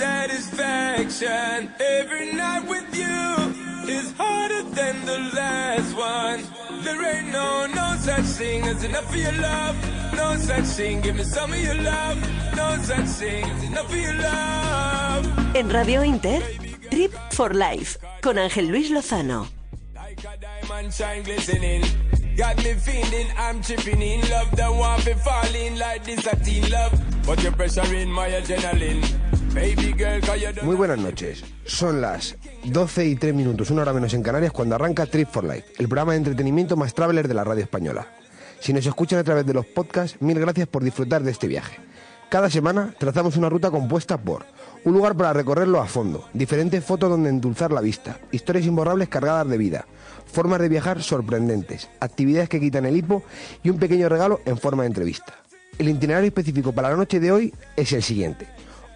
satisfaction. Every night with you is harder than the last one. There ain't no, no such thing as enough for your love. No such thing, give me some of your love. No such thing as enough for your love. En Radio Inter, Trip for Life, con Ángel Luis Lozano. Like a diamond shine glistening. Got me feeling I'm tripping in love. Don't want to fall in like this a teen love. But you're pressuring my adrenaline. Muy buenas noches. Son las 12 y 3 minutos, una hora menos en Canarias, cuando arranca Trip for Life, el programa de entretenimiento más traveler de la radio española. Si nos escuchan a través de los podcasts, mil gracias por disfrutar de este viaje. Cada semana trazamos una ruta compuesta por un lugar para recorrerlo a fondo, diferentes fotos donde endulzar la vista, historias imborrables cargadas de vida, formas de viajar sorprendentes, actividades que quitan el hipo y un pequeño regalo en forma de entrevista. El itinerario específico para la noche de hoy es el siguiente.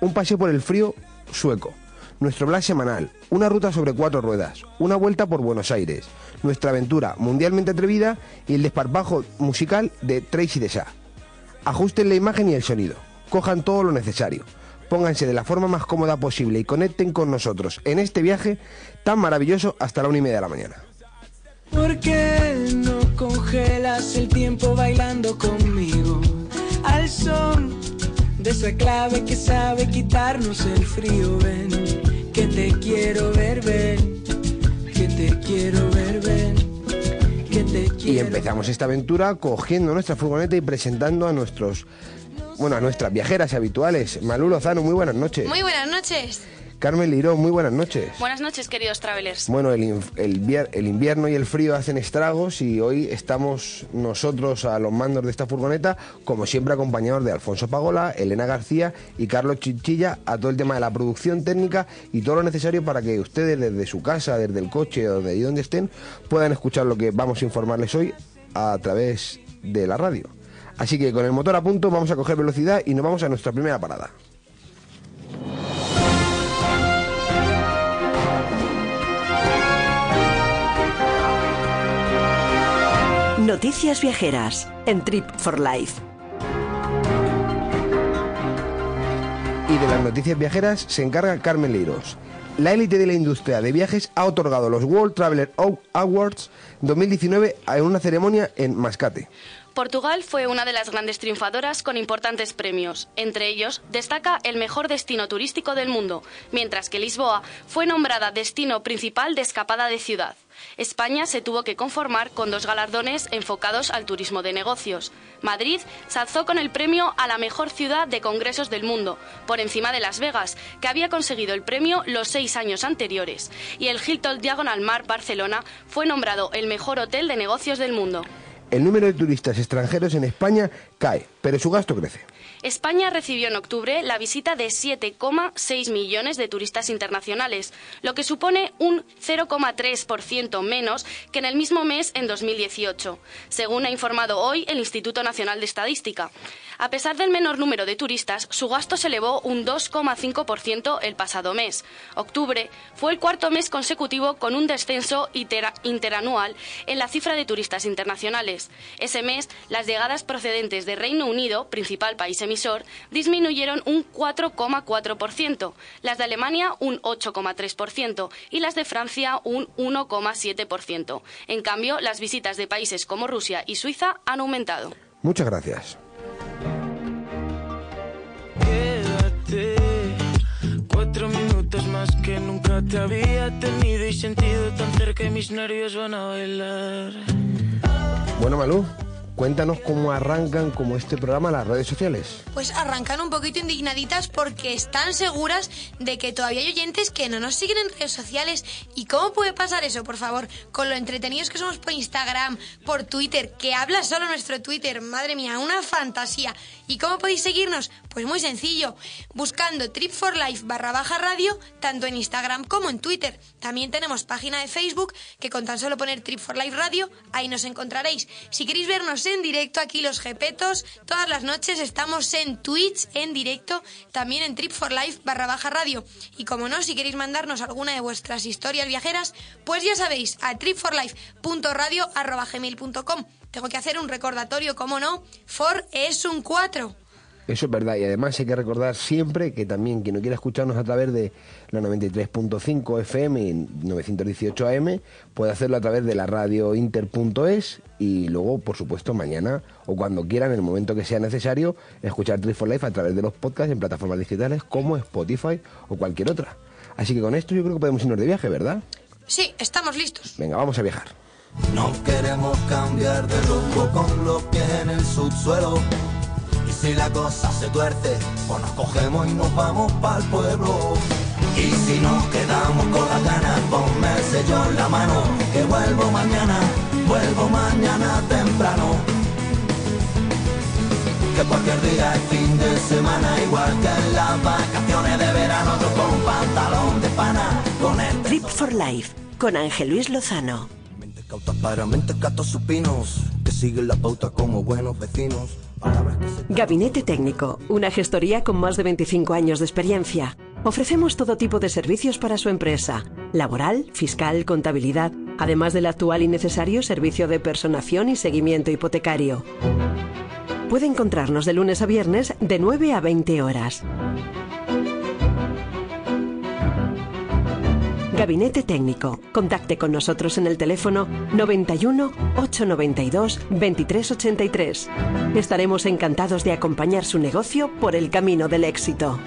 Un paseo por el frío sueco, nuestro blog semanal, una ruta sobre cuatro ruedas, una vuelta por Buenos Aires, nuestra aventura mundialmente atrevida y el desparpajo musical de Tracy de Sa. Ajusten la imagen y el sonido, cojan todo lo necesario, pónganse de la forma más cómoda posible y conecten con nosotros en este viaje tan maravilloso hasta la una y media de la mañana. ¿Por qué no congelas el tiempo bailando conmigo? Al de esa clave que sabe quitarnos el frío, ven. Que te quiero ver, ven. Que te quiero ver, ven. Que te quiero Y empezamos esta aventura cogiendo nuestra furgoneta y presentando a nuestros, bueno, a nuestras viajeras habituales. Malú Lozano, muy buenas noches. Muy buenas noches. Carmen Liró, muy buenas noches. Buenas noches, queridos travelers. Bueno, el, el vier- el invierno y el frío hacen estragos y hoy estamos nosotros a los mandos de esta furgoneta, como siempre acompañados de Alfonso Pagola, Elena García y Carlos Chinchilla a todo el tema de la producción técnica y todo lo necesario para que ustedes desde su casa, desde el coche o de ahí donde estén, puedan escuchar lo que vamos a informarles hoy a través de la radio. Así que con el motor a punto vamos a coger velocidad y nos vamos a nuestra primera parada. Noticias viajeras en Trip for Life. Y de las noticias viajeras se encarga Carmen Leiros. La élite de la industria de viajes ha otorgado los World Traveler Awards 2019 en una ceremonia en Mascate. Portugal fue una de las grandes triunfadoras con importantes premios. Entre ellos, destaca el mejor destino turístico del mundo, mientras que Lisboa fue nombrada destino principal de escapada de ciudad. España se tuvo que conformar con dos galardones enfocados al turismo de negocios. Madrid se alzó con el premio a la mejor ciudad de congresos del mundo, por encima de Las Vegas, que había conseguido el premio los seis años anteriores. Y el Hilton Diagonal Mar Barcelona fue nombrado el mejor hotel de negocios del mundo. El número de turistas extranjeros en España cae, pero su gasto crece. España recibió en octubre la visita de 7,6 millones de turistas internacionales, lo que supone un 0,3% menos que en el mismo mes en 2018, según ha informado hoy el Instituto Nacional de Estadística. A pesar del menor número de turistas, su gasto se elevó un 2,5% el pasado mes. Octubre fue el cuarto mes consecutivo con un descenso intera- interanual en la cifra de turistas internacionales. Ese mes, las llegadas procedentes de Reino Unido, principal país emisor, disminuyeron un 4,4%, las de Alemania un 8,3% y las de Francia un 1,7%. En cambio, las visitas de países como Rusia y Suiza han aumentado. Muchas gracias. Quédate cuatro minutos más que nunca te había tenido y sentido tan cerca y mis nervios van a bailar. Bueno, Malú, cuéntanos cómo arrancan como este programa las redes sociales. Pues arrancan un poquito indignaditas porque están seguras de que todavía hay oyentes que no nos siguen en redes sociales. ¿Y cómo puede pasar eso, por favor? Con lo entretenidos que somos por Instagram, por Twitter, que habla solo nuestro Twitter. Madre mía, una fantasía. ¿Y cómo podéis seguirnos? Pues muy sencillo, buscando Trip Life barra baja radio, tanto en Instagram como en Twitter. También tenemos página de Facebook que con tan solo poner Trip Life Radio, ahí nos encontraréis. Si queréis vernos en directo aquí los jepetos, todas las noches estamos en Twitch en directo, también en Trip Life barra baja radio. Y como no, si queréis mandarnos alguna de vuestras historias viajeras, pues ya sabéis, a tripforlife.radio arroba gmail punto com. Tengo que hacer un recordatorio, como no, for es un 4. Eso es verdad, y además hay que recordar siempre que también quien no quiera escucharnos a través de la 93.5 FM y 918 AM puede hacerlo a través de la radio inter.es y luego, por supuesto, mañana o cuando quieran, en el momento que sea necesario, escuchar Trip for Life a través de los podcasts en plataformas digitales como Spotify o cualquier otra. Así que con esto yo creo que podemos irnos de viaje, ¿verdad? Sí, estamos listos. Venga, vamos a viajar. No queremos cambiar de rumbo con los pies en el subsuelo. Y si la cosa se tuerce, pues nos cogemos y nos vamos para el pueblo. Y si nos quedamos con las ganas, ponme el sello en la mano. Que vuelvo mañana, vuelvo mañana temprano. Que cualquier día es fin de semana, igual que en las vacaciones de verano, yo con pantalón de pana, con el Trip for Life con Ángel Luis Lozano. Para supinos, Gabinete Técnico, una gestoría con más de 25 años de experiencia. Ofrecemos todo tipo de servicios para su empresa, laboral, fiscal, contabilidad, además del actual y necesario servicio de personación y seguimiento hipotecario. Puede encontrarnos de lunes a viernes de 9 a 20 horas. Gabinete Técnico. Contacte con nosotros en el teléfono 91 892 2383. Estaremos encantados de acompañar su negocio por el camino del éxito.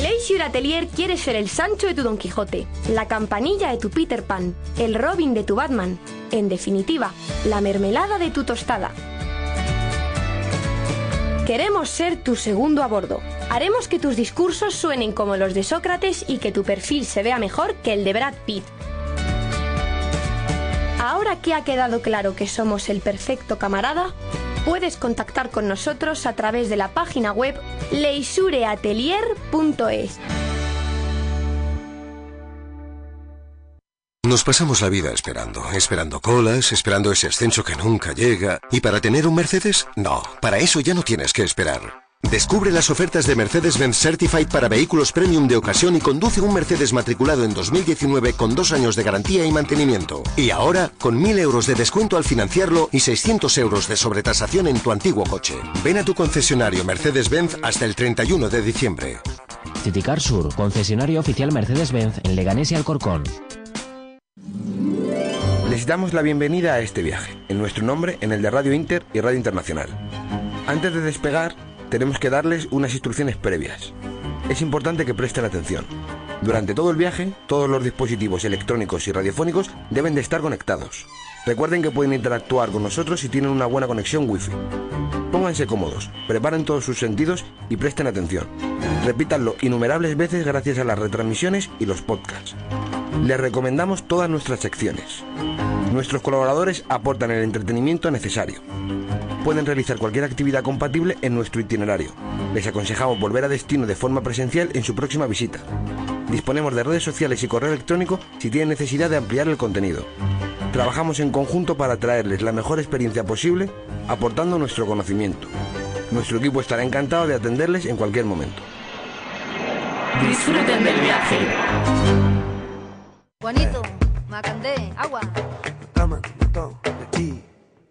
Leisure Atelier quiere ser el Sancho de tu Don Quijote, la campanilla de tu Peter Pan, el Robin de tu Batman, en definitiva, la mermelada de tu tostada. Queremos ser tu segundo a bordo. Haremos que tus discursos suenen como los de Sócrates y que tu perfil se vea mejor que el de Brad Pitt. Ahora que ha quedado claro que somos el perfecto camarada, puedes contactar con nosotros a través de la página web leisureatelier.es. Nos pasamos la vida esperando, esperando colas, esperando ese ascenso que nunca llega. ¿Y para tener un Mercedes? No, para eso ya no tienes que esperar. Descubre las ofertas de Mercedes-Benz Certified para vehículos premium de ocasión y conduce un Mercedes matriculado en 2019 con dos años de garantía y mantenimiento. Y ahora, con 1.000 euros de descuento al financiarlo y 600 euros de sobretasación en tu antiguo coche. Ven a tu concesionario Mercedes-Benz hasta el 31 de diciembre. Citicar Sur, concesionario oficial Mercedes-Benz en Leganés y Alcorcón. Les damos la bienvenida a este viaje, en nuestro nombre, en el de Radio Inter y Radio Internacional. Antes de despegar, tenemos que darles unas instrucciones previas. Es importante que presten atención. Durante todo el viaje, todos los dispositivos electrónicos y radiofónicos deben de estar conectados. Recuerden que pueden interactuar con nosotros si tienen una buena conexión Wi-Fi. Pónganse cómodos, preparen todos sus sentidos y presten atención. Repítanlo innumerables veces gracias a las retransmisiones y los podcasts. Les recomendamos todas nuestras secciones. Nuestros colaboradores aportan el entretenimiento necesario. Pueden realizar cualquier actividad compatible en nuestro itinerario. Les aconsejamos volver a destino de forma presencial en su próxima visita. Disponemos de redes sociales y correo electrónico si tienen necesidad de ampliar el contenido. Trabajamos en conjunto para traerles la mejor experiencia posible, aportando nuestro conocimiento. Nuestro equipo estará encantado de atenderles en cualquier momento. Disfruten del viaje. Juanito, Macandé, agua. Cama, de ti.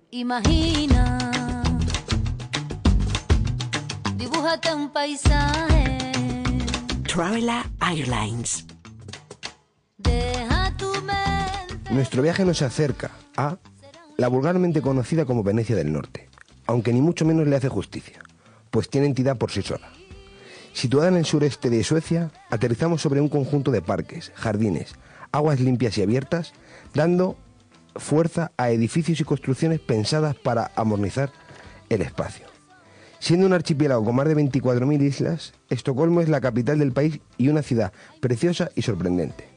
Imagina, dibújate un paisaje. Travela Airlines. Deja tu mente. Nuestro viaje nos acerca a la vulgarmente conocida como Venecia del Norte, aunque ni mucho menos le hace justicia, pues tiene entidad por sí sola. Situada en el sureste de Suecia, aterrizamos sobre un conjunto de parques, jardines, aguas limpias y abiertas, dando fuerza a edificios y construcciones pensadas para amornizar el espacio. Siendo un archipiélago con más de 24.000 islas, Estocolmo es la capital del país y una ciudad preciosa y sorprendente.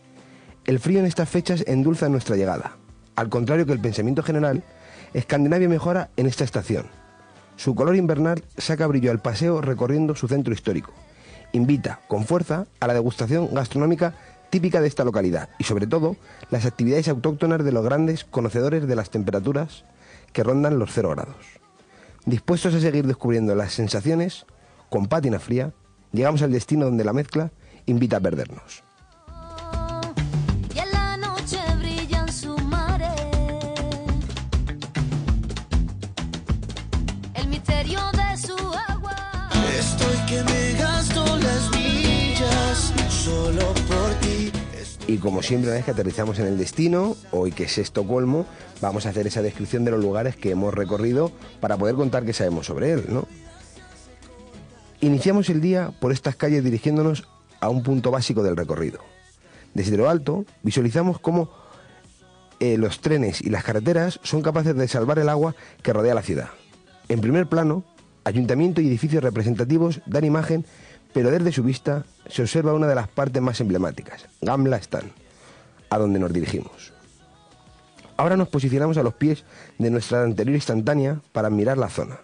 El frío en estas fechas endulza nuestra llegada. Al contrario que el pensamiento general, Escandinavia mejora en esta estación. Su color invernal saca brillo al paseo recorriendo su centro histórico. Invita con fuerza a la degustación gastronómica típica de esta localidad y sobre todo las actividades autóctonas de los grandes conocedores de las temperaturas que rondan los cero grados. Dispuestos a seguir descubriendo las sensaciones, con pátina fría, llegamos al destino donde la mezcla invita a perdernos. Y como siempre, una vez que aterrizamos en el destino, hoy que es Estocolmo, vamos a hacer esa descripción de los lugares que hemos recorrido para poder contar qué sabemos sobre él, ¿no? Iniciamos el día por estas calles dirigiéndonos a un punto básico del recorrido. Desde lo alto visualizamos cómo eh, los trenes y las carreteras son capaces de salvar el agua que rodea la ciudad. En primer plano, ayuntamiento y edificios representativos dan imagen, pero desde su vista se observa una de las partes más emblemáticas, Gamla Stan, a donde nos dirigimos. Ahora nos posicionamos a los pies de nuestra anterior instantánea para mirar la zona.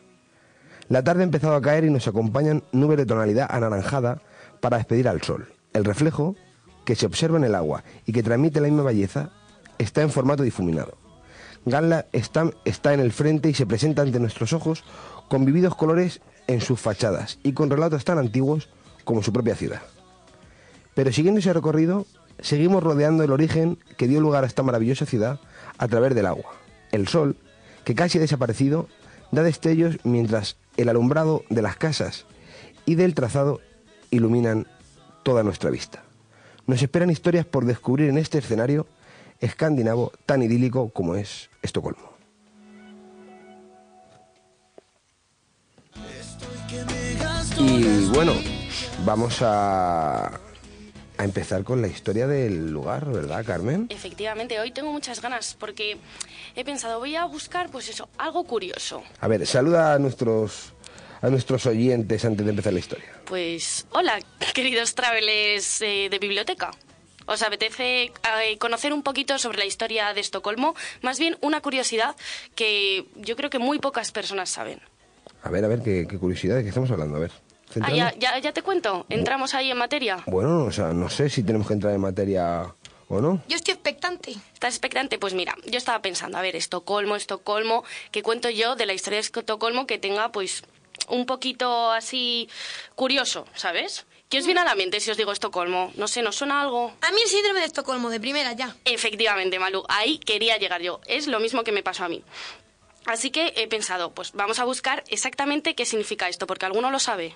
La tarde ha empezado a caer y nos acompañan nubes de tonalidad anaranjada para despedir al sol. El reflejo, que se observa en el agua y que transmite la misma belleza, está en formato difuminado. Gamla está, está en el frente y se presenta ante nuestros ojos con vividos colores en sus fachadas y con relatos tan antiguos como su propia ciudad. Pero siguiendo ese recorrido, seguimos rodeando el origen que dio lugar a esta maravillosa ciudad a través del agua. El sol, que casi ha desaparecido, da destellos mientras el alumbrado de las casas y del trazado iluminan toda nuestra vista. Nos esperan historias por descubrir en este escenario escandinavo tan idílico como es Estocolmo. Y bueno, vamos a, a empezar con la historia del lugar, ¿verdad, Carmen? Efectivamente, hoy tengo muchas ganas porque he pensado, voy a buscar, pues eso, algo curioso. A ver, saluda a nuestros a nuestros oyentes antes de empezar la historia. Pues hola, queridos travelers eh, de biblioteca. ¿Os apetece eh, conocer un poquito sobre la historia de Estocolmo? Más bien una curiosidad que yo creo que muy pocas personas saben. A ver, a ver, qué, qué curiosidad de qué estamos hablando, a ver. Ah, ya, ya, ya te cuento. Entramos ahí en materia. Bueno, o sea, no sé si tenemos que entrar en materia o no. Yo estoy expectante. ¿Estás expectante? Pues mira, yo estaba pensando, a ver, Estocolmo, Estocolmo, ¿qué cuento yo de la historia de Estocolmo que tenga, pues, un poquito así curioso, ¿sabes? ¿Qué os viene a la mente si os digo Estocolmo? No sé, ¿nos suena algo? A mí el síndrome de Estocolmo, de primera ya. Efectivamente, Malu, ahí quería llegar yo. Es lo mismo que me pasó a mí. Así que he pensado, pues vamos a buscar exactamente qué significa esto, porque alguno lo sabe.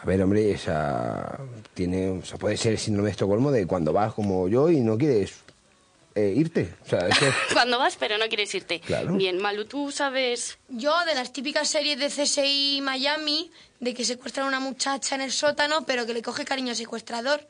A ver, hombre, o sea, tiene, o sea, puede ser el síndrome de Estocolmo de cuando vas como yo y no quieres eh, irte. O sea, eso- Cuando vas, pero no quieres irte. Claro. Bien, Malu, tú sabes. Yo, de las típicas series de CSI Miami, de que secuestran a una muchacha en el sótano, pero que le coge cariño al secuestrador.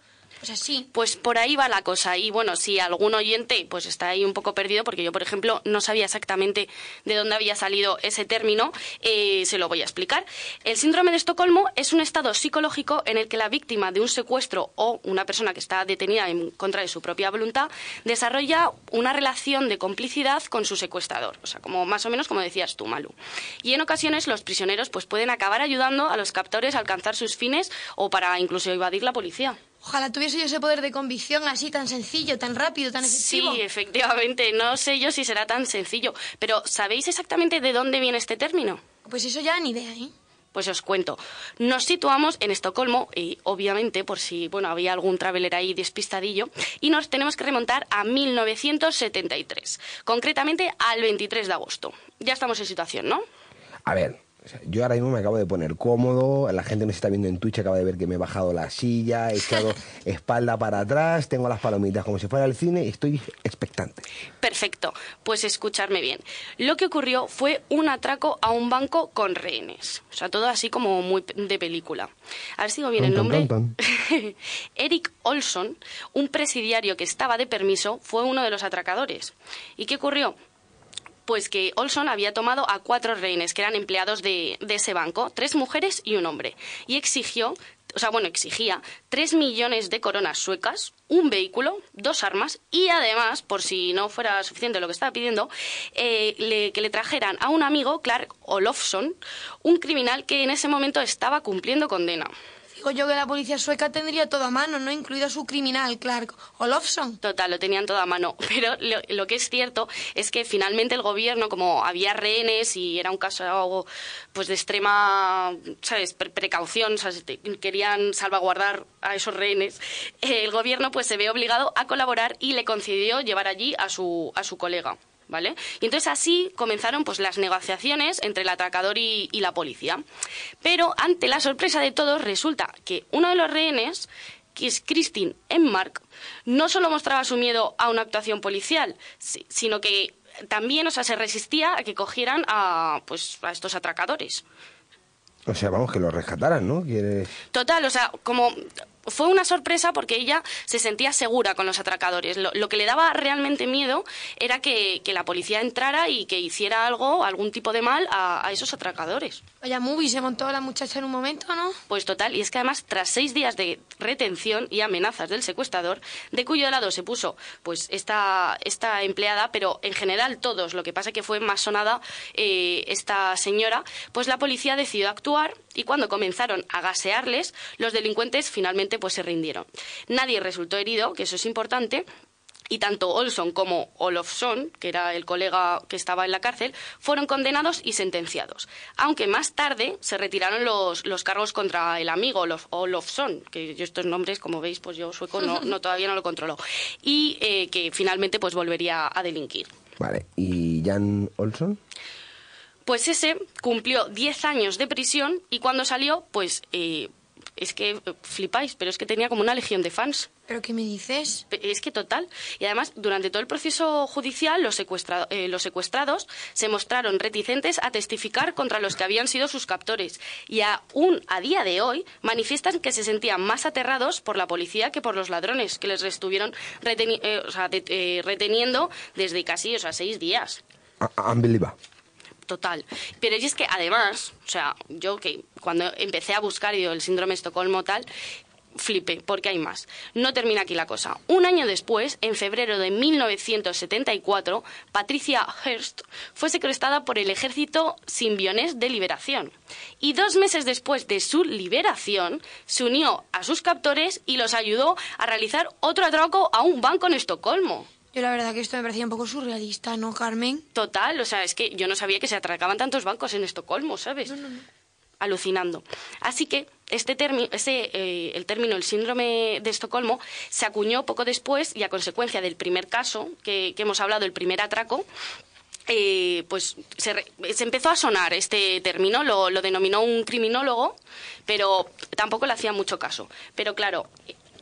Pues por ahí va la cosa. Y bueno, si algún oyente pues está ahí un poco perdido, porque yo, por ejemplo, no sabía exactamente de dónde había salido ese término, eh, se lo voy a explicar. El síndrome de Estocolmo es un estado psicológico en el que la víctima de un secuestro o una persona que está detenida en contra de su propia voluntad desarrolla una relación de complicidad con su secuestrador. O sea, como más o menos como decías tú, Malu. Y en ocasiones los prisioneros pues pueden acabar ayudando a los captores a alcanzar sus fines o para incluso evadir la policía. Ojalá tuviese yo ese poder de convicción así tan sencillo, tan rápido, tan efectivo. Sí, efectivamente. No sé yo si será tan sencillo. Pero ¿sabéis exactamente de dónde viene este término? Pues eso ya ni idea, ¿eh? Pues os cuento. Nos situamos en Estocolmo, y obviamente, por si bueno había algún traveler ahí despistadillo, y nos tenemos que remontar a 1973, concretamente al 23 de agosto. Ya estamos en situación, ¿no? a ver, o sea, yo ahora mismo me acabo de poner cómodo, la gente nos está viendo en Twitch, acaba de ver que me he bajado la silla, he echado espalda para atrás, tengo las palomitas como si fuera el cine y estoy expectante. Perfecto, pues escucharme bien. Lo que ocurrió fue un atraco a un banco con rehenes. O sea, todo así como muy de película. A ver si digo bien el Tan, tan, nombre. tan, Eric Olson, un presidiario que estaba de permiso, fue uno de los atracadores. ¿Y qué ocurrió? Pues que Olson había tomado a cuatro rehenes que eran empleados de, de ese banco, tres mujeres y un hombre, y exigió, o sea, bueno, exigía tres millones de coronas suecas, un vehículo, dos armas y además, por si no fuera suficiente lo que estaba pidiendo, eh, le- que le trajeran a un amigo, Clark Olofsson, un criminal que en ese momento estaba cumpliendo condena. Yo que la policía sueca tendría todo a mano, ¿no? Incluido su criminal, Clark Olofsson. Total, lo tenían todo a mano. Pero lo, que es cierto es que finalmente el gobierno, como había rehenes y era un caso pues de extrema, ¿sabes?, Pre- precaución, querían salvaguardar a esos rehenes, eh, el gobierno pues se ve obligado a colaborar y le concedió llevar allí a su, a su colega. ¿Vale? Y entonces así comenzaron pues las negociaciones entre el atracador y, y la policía. Pero ante la sorpresa de todos resulta que uno de los rehenes que es Christine Enmark, no solo mostraba su miedo a una actuación policial, si- sino que también, o sea, se resistía a que cogieran a, pues, a estos atracadores. O sea, vamos, que lo rescataran, ¿no? Quieres... Total, o sea, como fue una sorpresa porque ella se sentía segura con los atracadores. Lo, lo que le daba realmente miedo era que, que la policía entrara y que hiciera algo, algún tipo de mal a, a esos atracadores. Vaya movie, se montó la muchacha en un momento, ¿no? Pues total, y es que además, tras seis días de retención y amenazas del secuestrador, de cuyo lado se puso pues esta, esta empleada, pero en general todos, lo que pasa que fue más sonada eh, esta señora, pues la policía decidió actuar y cuando comenzaron a gasearles, los delincuentes finalmente pues se rindieron. Nadie resultó herido, que eso es importante, y tanto Olson como Olofsson, que era el colega que estaba en la cárcel, fueron condenados y sentenciados. Aunque más tarde se retiraron los, los cargos contra el amigo Olof- Olofsson, que yo estos nombres, como veis, pues yo sueco no, no- todavía no lo controlo, y eh, que finalmente pues volvería a delinquir. Vale, ¿y Jan Olson? Pues ese cumplió 10 años de prisión y cuando salió, pues eh, es que eh, flipáis, pero es que tenía como una legión de fans. ¿Pero qué me dices? Es que total. Y además, durante todo el proceso judicial, los, eh, los secuestrados se mostraron reticentes a testificar contra los que habían sido sus captores. Y aún a día de hoy manifiestan que se sentían más aterrados por la policía que por los ladrones, que les estuvieron reteni- eh, o sea, de- eh, reteniendo desde casi o sea, seis días. Unbelievable. Total. Pero es que además, o sea, yo que cuando empecé a buscar y digo, el síndrome de Estocolmo tal, flipé, porque hay más. No termina aquí la cosa. Un año después, en febrero de 1974, Patricia Hearst fue secuestrada por el ejército simbionés de liberación. Y dos meses después de su liberación, se unió a sus captores y los ayudó a realizar otro atraco a un banco en Estocolmo. Yo la verdad que esto me parecía un poco surrealista, ¿no, Carmen? Total, o sea, es que yo no sabía que se atracaban tantos bancos en Estocolmo, ¿sabes? Alucinando. Así que este término, ese, eh, el término, el síndrome de Estocolmo, se acuñó poco después y a consecuencia del primer caso que, que hemos hablado, el primer atraco, eh, pues se, re- se empezó a sonar este término, lo, lo denominó un criminólogo, pero tampoco le hacía mucho caso. Pero claro,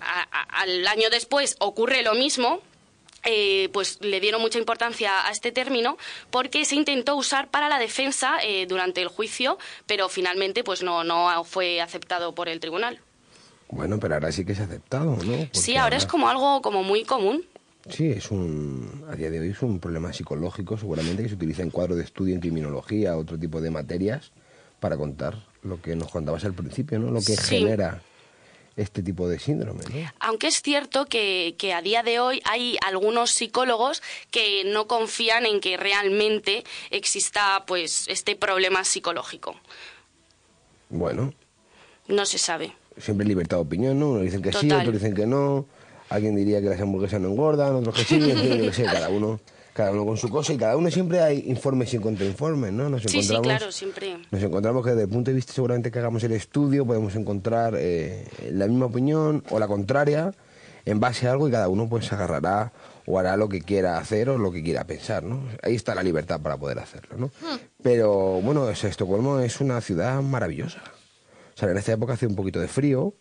a- a- al año después ocurre lo mismo, eh, pues le dieron mucha importancia a este término porque se intentó usar para la defensa eh, durante el juicio, pero finalmente pues no, no fue aceptado por el tribunal. Bueno, pero ahora sí que es aceptado, ¿no? Porque Sí, ahora es como algo como muy común. Sí, es un, a día de hoy es un problema psicológico seguramente que se utiliza en cuadros de estudio en criminología, otro tipo de materias, para contar lo que nos contabas al principio, ¿no? Lo que Sí. genera este tipo de síndrome, ¿no? Aunque es cierto que, que a día de hoy hay algunos psicólogos que no confían en que realmente exista pues este problema psicológico. Bueno, No se sabe. siempre libertad de opinión, ¿no? Unos dicen que sí, Total. otros dicen que no. Alguien diría que las hamburguesas no engordan, otros que sí, qué sé, cada uno, cada uno con su cosa y cada uno siempre hay informes y contrainformes, ¿no? Nos Sí, sí, encontramos, claro, siempre. Nos encontramos que desde el punto de vista seguramente que hagamos el estudio podemos encontrar eh, la misma opinión o la contraria en base a algo y cada uno pues agarrará o hará lo que quiera hacer o lo que quiera pensar, ¿no? Ahí está la libertad para poder hacerlo, ¿no? Pero bueno, Estocolmo es una ciudad maravillosa. O sea, en esta época hace un poquito de frío,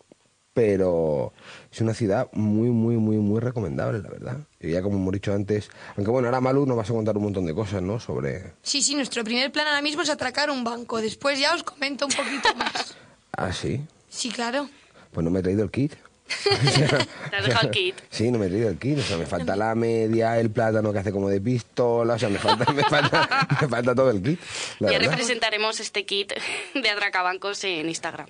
pero es una ciudad muy, muy, muy, muy recomendable, la verdad. Y ya como hemos dicho antes, aunque bueno, ahora Malu nos vas a contar un montón de cosas, ¿no? Sobre... Sí, sí, nuestro primer plan ahora mismo es atracar un banco. Después ya os comento un poquito más. Ah, sí. Sí, claro. Pues no me he traído el kit. Te has dejado el kit. Sí, no me he traído el kit. O sea, me falta la media, el plátano que hace como de pistola. O sea, me falta, me falta, me falta todo el kit. ya verdad. representaremos este kit de atracabancos en Instagram.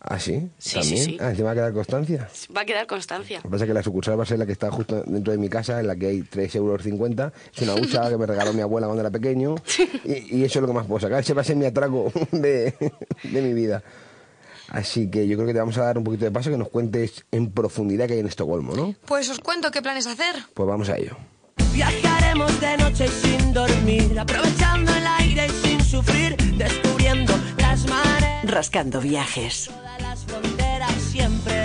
Ah, sí. Sí, También. sí, sí. Ah, encima va a quedar constancia. Va a quedar constancia. Lo que pasa es que la sucursal va a ser la que está justo dentro de mi casa, en la que hay 3,50 euros. Es una hucha que me regaló mi abuela cuando era pequeño. Y, y eso es lo que más puedo sacar. Ese va a ser mi atraco de, de mi vida. Así que yo creo que te vamos a dar un poquito de paso que nos cuentes en profundidad qué hay en Estocolmo, ¿no? Pues os cuento qué planes hacer. Pues vamos a ello. Viajaremos de noche sin dormir, aprovechando el aire y sin sufrir, descubriendo las Rascando viajes. las fronteras siempre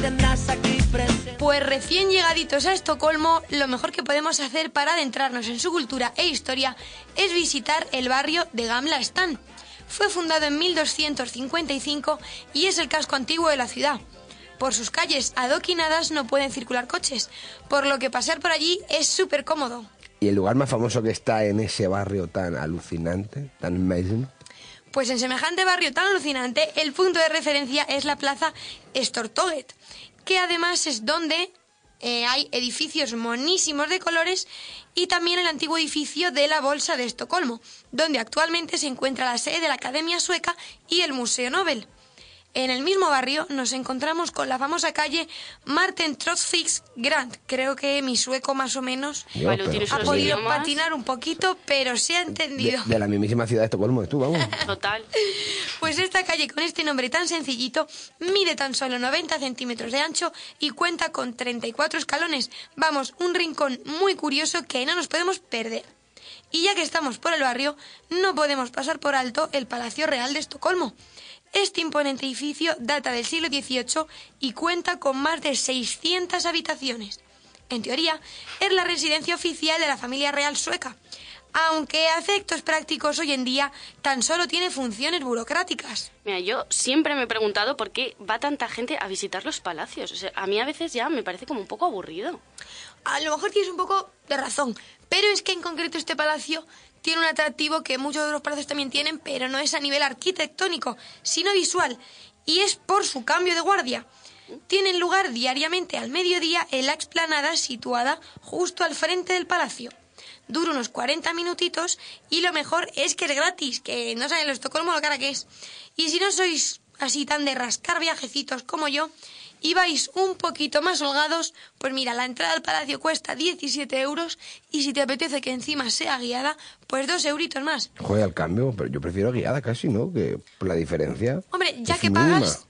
tendrás aquí presente. Pues recién llegaditos a Estocolmo, lo mejor que podemos hacer para adentrarnos en su cultura e historia es visitar el barrio de Gamla Stan. Fue fundado en 1255 y es el casco antiguo de la ciudad. Por sus calles adoquinadas no pueden circular coches, por lo que pasear por allí es súper cómodo. Y el lugar más famoso que está en ese barrio tan alucinante, tan amazing, Pues en semejante barrio tan alucinante, el punto de referencia es la plaza Stortorget, que además es donde eh, hay edificios monísimos de colores y también el antiguo edificio de la Bolsa de Estocolmo, donde actualmente se encuentra la sede de la Academia Sueca y el Museo Nobel. En el mismo barrio nos encontramos con la famosa calle Marten Trotsfix Grant. Creo que mi sueco más o menos ha podido idiomas. patinar un poquito, pero se ha de, entendido. de la mismísima ciudad de Estocolmo, tú, vamos. Total. Pues esta calle con este nombre tan sencillito mide tan solo 90 centímetros de ancho y cuenta con 34 escalones. Vamos, un rincón muy curioso que no nos podemos perder. Y ya que estamos por el barrio, no podemos pasar por alto el Palacio Real de Estocolmo. Este imponente edificio data del siglo XVIII y cuenta con más de 600 habitaciones. En teoría, es la residencia oficial de la familia real sueca, aunque a efectos prácticos hoy en día tan solo tiene funciones burocráticas. Mira, yo siempre me he preguntado por qué va tanta gente a visitar los palacios. O sea, a mí a veces ya me parece como un poco aburrido. A lo mejor tienes un poco de razón, pero es que en concreto este palacio tiene un atractivo que muchos de los palacios también tienen, pero no es a nivel arquitectónico, sino visual, y es por su cambio de guardia. Tienen lugar diariamente al mediodía en la explanada situada justo al frente del palacio. Dura unos 40 minutitos y lo mejor es que es gratis, que no saben los Estocolmo lo cara que es. Y si no sois así tan de rascar viajecitos como yo, y vais un poquito más holgados, pues mira, la entrada al palacio cuesta 17 euros y si te apetece que encima sea guiada, pues dos euritos más. Joder, al cambio, pero yo prefiero guiada casi, ¿no? Que por la diferencia. Hombre, ya es que mínima. pagas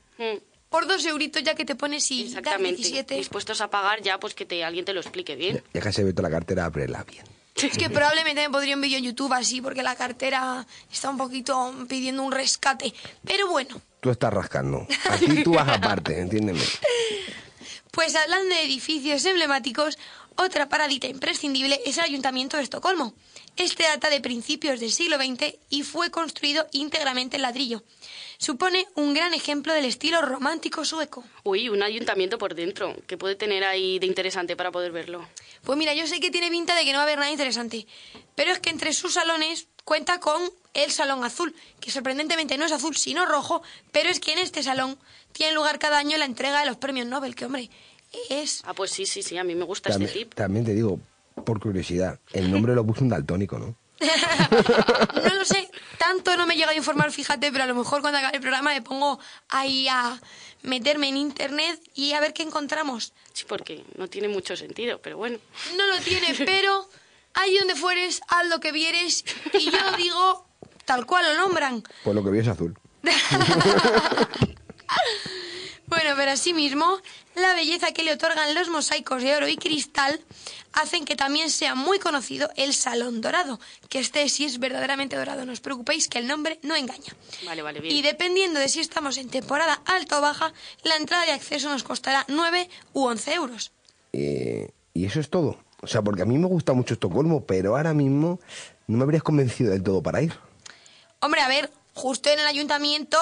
por dos euritos, ya que te pones y Exactamente. 17. Dispuestos a pagar ya, pues que te, alguien te lo explique bien. Ya que se ve toda la cartera, ábrela bien. Es que probablemente me podría un vídeo en YouTube así, porque la cartera está un poquito pidiendo un rescate. Pero bueno, Tú estás rascando. A ti tú vas aparte, entiéndeme. pues hablando de edificios emblemáticos, otra paradita imprescindible es el Ayuntamiento de Estocolmo. Este data de principios del siglo XX y fue construido íntegramente en ladrillo. Supone un gran ejemplo del estilo romántico sueco. Uy, un ayuntamiento por dentro. ¿Qué puede tener ahí de interesante para poder verlo? Pues mira, yo sé que tiene pinta de que no va a haber nada interesante, pero es que entre sus salones cuenta con el Salón Azul, que sorprendentemente no es azul sino rojo, pero es que en este salón tiene lugar cada año la entrega de los premios Nobel, que hombre, es... Ah, pues sí, sí, sí, a mí me gusta este También, tip. también te digo, por curiosidad, el nombre lo puso un daltónico, ¿no? No lo sé, tanto no me llega a informar, fíjate, pero a lo mejor cuando acabe el programa me pongo ahí a meterme en internet y a ver qué encontramos. Sí, porque no tiene mucho sentido, pero bueno. No lo tiene, pero ahí donde fueres, haz lo que vieres y yo digo tal cual lo nombran. Pues lo que vi es azul. Bueno, pero asimismo, la belleza que le otorgan los mosaicos de oro y cristal hacen que también sea muy conocido el Salón Dorado, que este sí es verdaderamente dorado, no os preocupéis que el nombre no engaña. Vale, vale, bien. Y dependiendo de si estamos en temporada alta o baja, la entrada de acceso nos costará 9 u 11 euros. Eh, y eso es todo. O sea, porque a mí me gusta mucho Estocolmo, pero ahora mismo no me habrías convencido del todo para ir. Hombre, a ver, justo en el ayuntamiento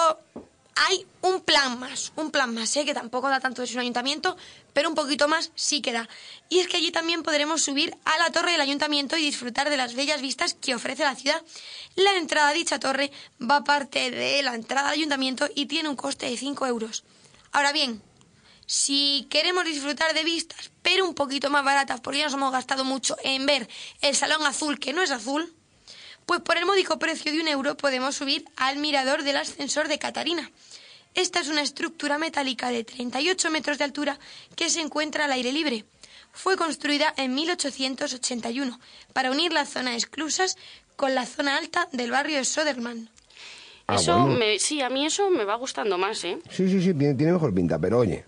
hay un plan más, un plan más, ¿eh? que tampoco da tanto de un ayuntamiento, pero un poquito más sí que da. Y es que allí también podremos subir a la torre del ayuntamiento y disfrutar de las bellas vistas que ofrece la ciudad. La entrada a dicha torre va aparte de la entrada al ayuntamiento y tiene un coste de 5 euros. Ahora bien, si queremos disfrutar de vistas, pero un poquito más baratas, porque ya nos hemos gastado mucho en ver el salón azul, que no es azul, pues por el módico precio de un euro podemos subir al mirador del ascensor de Catarina. Esta es una estructura metálica de 38 metros de altura que se encuentra al aire libre. Fue construida en 1881 para unir la zona de esclusas con la zona alta del barrio de Soderman. Ah, eso, bueno. me, sí, a mí eso me va gustando más, ¿eh? Sí, sí, sí, tiene, tiene mejor pinta, pero oye,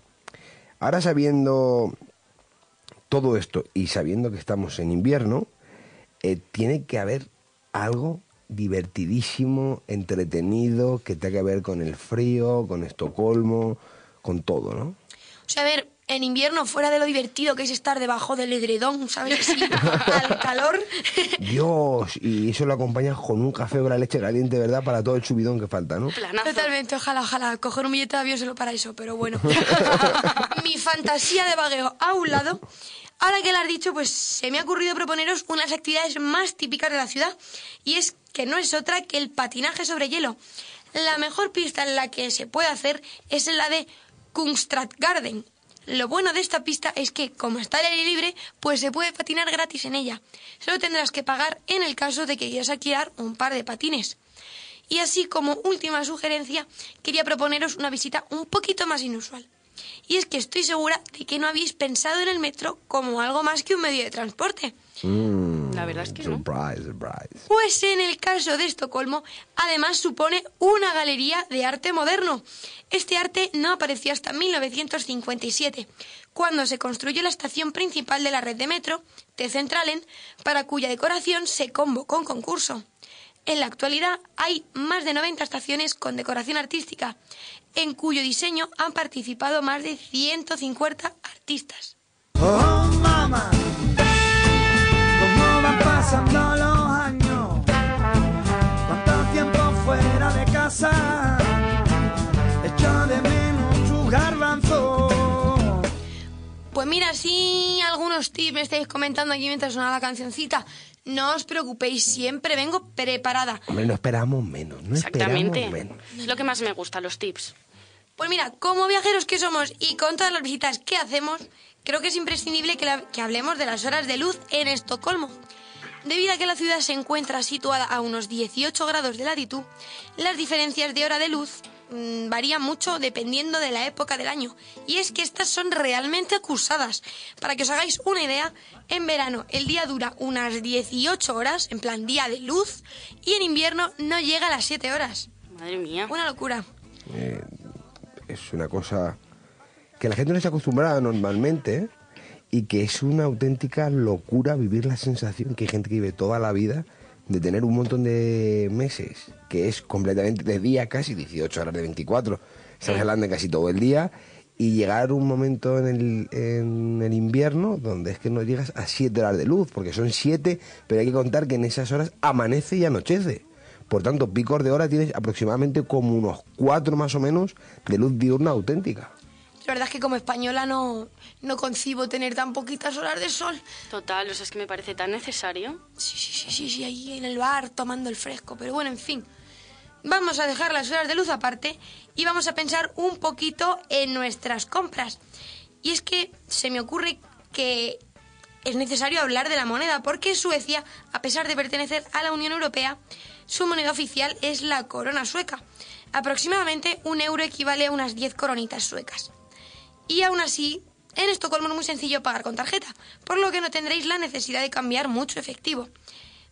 ahora sabiendo todo esto y sabiendo que estamos en invierno, eh, tiene que haber algo divertidísimo, entretenido, que tenga que ver con el frío, con Estocolmo, con todo, ¿no? O sea, a ver, En invierno, fuera de lo divertido que es estar debajo del edredón, ¿sabes? Así, al calor. Dios, y eso lo acompañas con un café con la leche caliente, ¿verdad? Para todo el subidón que falta, ¿no? Totalmente, ojalá, ojalá, coger un billete de avión solo para eso, pero bueno. Mi fantasía de vagueo a un lado. Ahora que lo has dicho, pues se me ha ocurrido proponeros unas actividades más típicas de la ciudad, y es que no es otra que el patinaje sobre hielo. La mejor pista en la que se puede hacer es la de Kungstradgarden. Lo bueno de esta pista es que, como está al aire libre, pues se puede patinar gratis en ella. Solo tendrás que pagar en el caso de que quieras alquilar un par de patines. Y así como última sugerencia, quería proponeros una visita un poquito más inusual. Y es que estoy segura de que no habéis pensado en el metro como algo más que un medio de transporte. La verdad es que no. Mm, Surprise, surprise. Pues en el caso de Estocolmo, además supone una galería de arte moderno. Este arte no apareció hasta 1957, cuando se construyó la estación principal de la red de metro, T-Centralen, para cuya decoración se convocó un concurso. En la actualidad hay más de 90 estaciones con decoración artística, en cuyo diseño han participado más de 150 artistas. Oh, mamá, cómo van pasando los años. Cuánto tiempo fuera de casa. Echo de menos tu garbanzo. Pues mira, si algunos tips me estáis comentando aquí mientras sonaba la cancioncita, no os preocupéis, siempre vengo preparada. Hombre, no esperamos menos, no Exactamente. esperamos menos. Es lo que más me gusta, los tips. Pues mira, como viajeros que somos y con todas las visitas que hacemos, creo que es imprescindible que, la- que hablemos de las horas de luz en Estocolmo. Debido a que la ciudad se encuentra situada a unos 18 grados de latitud, las diferencias de hora de luz mm, varían mucho dependiendo de la época del año. Y es que estas son realmente acusadas. Para que os hagáis una idea, en verano el día dura unas 18 horas, en plan día de luz, y en invierno no llega a las 7 horas. Madre mía. Una locura. Eh, es una cosa que la gente no está acostumbrada normalmente ¿eh? y que es una auténtica locura vivir la sensación que hay gente que vive toda la vida de tener un montón de meses, que es completamente de día casi, 18 horas de 24, estás hablando de casi todo el día, y llegar un momento en el, en el invierno donde es que no llegas a 7 horas de luz, porque son 7, pero hay que contar que en esas horas amanece y anochece. Por tanto, picos de hora tienes aproximadamente como unos 4 más o menos de luz diurna auténtica. La verdad es que como española no, no concibo tener tan poquitas horas de sol. Total, o sea, es que me parece tan necesario. Sí, sí, sí, sí, sí, ahí en el bar tomando el fresco. Pero bueno, en fin. Vamos a dejar las horas de luz aparte y vamos a pensar un poquito en nuestras compras. Y es que se me ocurre que es necesario hablar de la moneda, porque Suecia, a pesar de pertenecer a la Unión Europea, su moneda oficial es la corona sueca. Aproximadamente un euro equivale a unas 10 coronitas suecas. Y aún así, en Estocolmo es muy sencillo pagar con tarjeta, por lo que no tendréis la necesidad de cambiar mucho efectivo.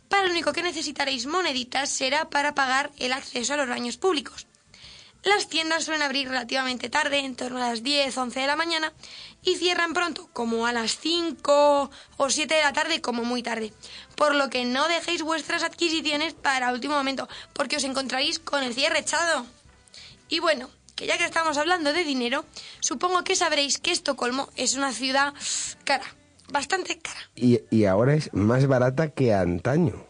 Para lo único que necesitaréis moneditas será para pagar el acceso a los baños públicos. Las tiendas suelen abrir relativamente tarde, en torno a las 10, 11 de la mañana, y cierran pronto, como a las 5 o 7 de la tarde, como muy tarde. Por lo que no dejéis vuestras adquisiciones para último momento, porque os encontraréis con el cierre echado. Y bueno, que ya que estamos hablando de dinero, supongo que sabréis que Estocolmo es una ciudad cara, bastante cara. Y, y ahora es más barata que antaño,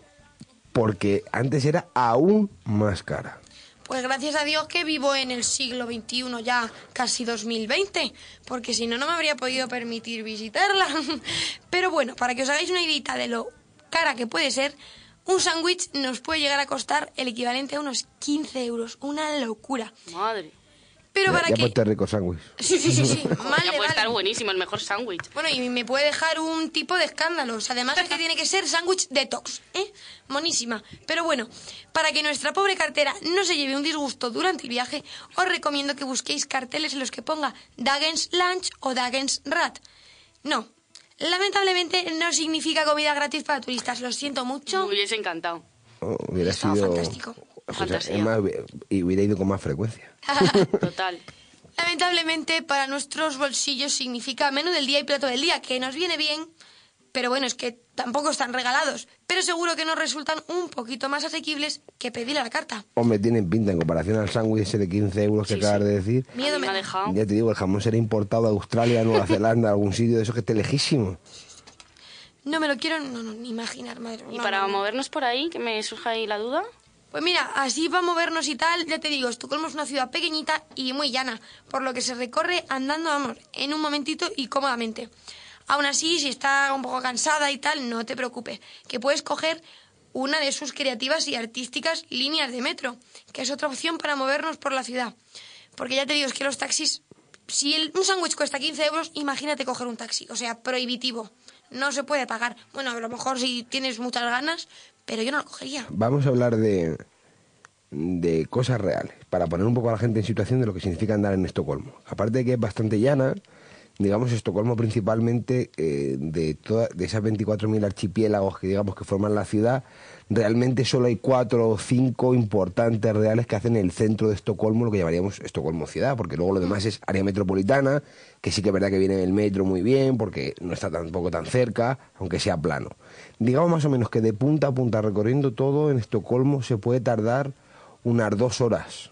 porque antes era aún más cara. Pues gracias a Dios que vivo en el siglo XXI, ya casi 2020, porque si no, no me habría podido permitir visitarla. Pero bueno, para que os hagáis una idea de lo cara que puede ser, un sándwich nos puede llegar a costar el equivalente a unos 15 euros. Una locura. Madre. Pero para ya que... rico sándwich. Sí, sí, sí, sí. ya puede vale. estar buenísimo, el mejor sándwich. Bueno, y me puede dejar un tipo de escándalos. Además es que tiene que ser sándwich detox, ¿eh? Monísima. Pero bueno, para que nuestra pobre cartera no se lleve un disgusto durante el viaje, os recomiendo que busquéis carteles en los que ponga Dagens Lunch o Dagens Rat. No, lamentablemente no significa comida gratis para turistas. Lo siento mucho. Me hubiese encantado. Oh, hubiera Estaba sido. fantástico. Escucha, Fantasía. y hubiera ido con más frecuencia. Total. Lamentablemente para nuestros bolsillos significa menú del día y plato del día, que nos viene bien, Pero bueno, es que tampoco están regalados. Pero seguro que nos resultan un poquito más asequibles que pedir a la carta. Hombre, tienen pinta en comparación al sándwich ese de 15 euros que Sí, acabas sí. de decir. Miedo me ha dejado. Ya te digo, el jamón será importado de Australia, Nueva Zelanda, algún sitio de esos que esté lejísimo. No me lo quiero no, no, ni imaginar, madre. Y no, para no, no. movernos por ahí, que me surja ahí la duda. Pues mira, así para movernos y tal, ya te digo, Estocolmo es una ciudad pequeñita y muy llana, por lo que se recorre andando, vamos, en un momentito y cómodamente. Aún así, si está un poco cansada y tal, no te preocupes, que puedes coger una de sus creativas y artísticas líneas de metro, que es otra opción para movernos por la ciudad. Porque ya te digo, es que los taxis, si el- un sándwich cuesta 15 euros, imagínate coger un taxi, o sea, prohibitivo. No se puede pagar. Bueno, a lo mejor si tienes muchas ganas, pero yo no lo. Vamos a hablar de, de cosas reales, para poner un poco a la gente en situación de lo que significa andar en Estocolmo. Aparte de que es bastante llana, digamos, Estocolmo principalmente, eh, de, toda, de esas 24.000 archipiélagos que digamos que forman la ciudad, realmente solo hay cuatro o cinco importantes reales que hacen el centro de Estocolmo, lo que llamaríamos Estocolmo ciudad, porque luego lo demás es área metropolitana, que sí que es verdad que viene el metro muy bien, porque no está tampoco tan cerca, aunque sea plano. Digamos más o menos que de punta a punta recorriendo todo en Estocolmo se puede tardar unas dos horas.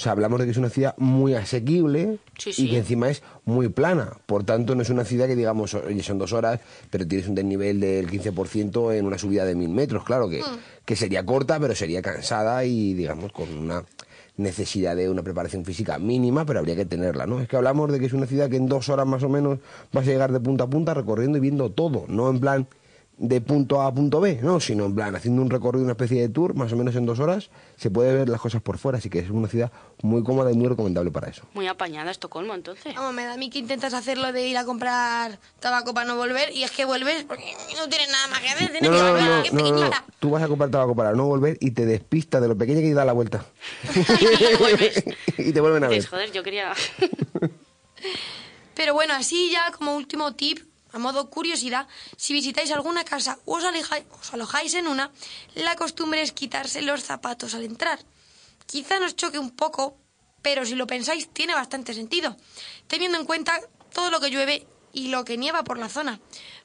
O sea, hablamos de que es una ciudad muy asequible Sí, y que encima es muy plana. Por tanto, no es una ciudad que digamos, oye, son dos horas, pero tienes un desnivel del 15% en una subida de mil metros. Claro que, que sería corta, pero sería cansada y, digamos, con una necesidad de una preparación física mínima, pero habría que tenerla, ¿no? Es que hablamos de que es una ciudad que en dos horas más o menos vas a llegar de punta a punta recorriendo y viendo todo, no en plan de punto A a punto B, no, sino en plan haciendo un recorrido, una especie de tour, más o menos en dos horas, se puede ver las cosas por fuera, así que es una ciudad muy cómoda y muy recomendable para eso. Muy apañada Estocolmo, entonces. Vamos, me da a mí que intentas hacerlo de ir a comprar tabaco para no volver y es que vuelves porque no tienes nada más que hacer. tienes No, que volver, no, qué no, no, no. pequeñita. Tú vas a comprar tabaco para no volver y te despistas de lo pequeño que te da la vuelta. y te vuelven a ver. Joder, yo quería... Pero bueno, así ya como último tip, a modo curiosidad, si visitáis alguna casa o os, alojáis en una, la costumbre es quitarse los zapatos al entrar. Quizá nos choque un poco, pero si lo pensáis tiene bastante sentido, teniendo en cuenta todo lo que llueve y lo que nieva por la zona.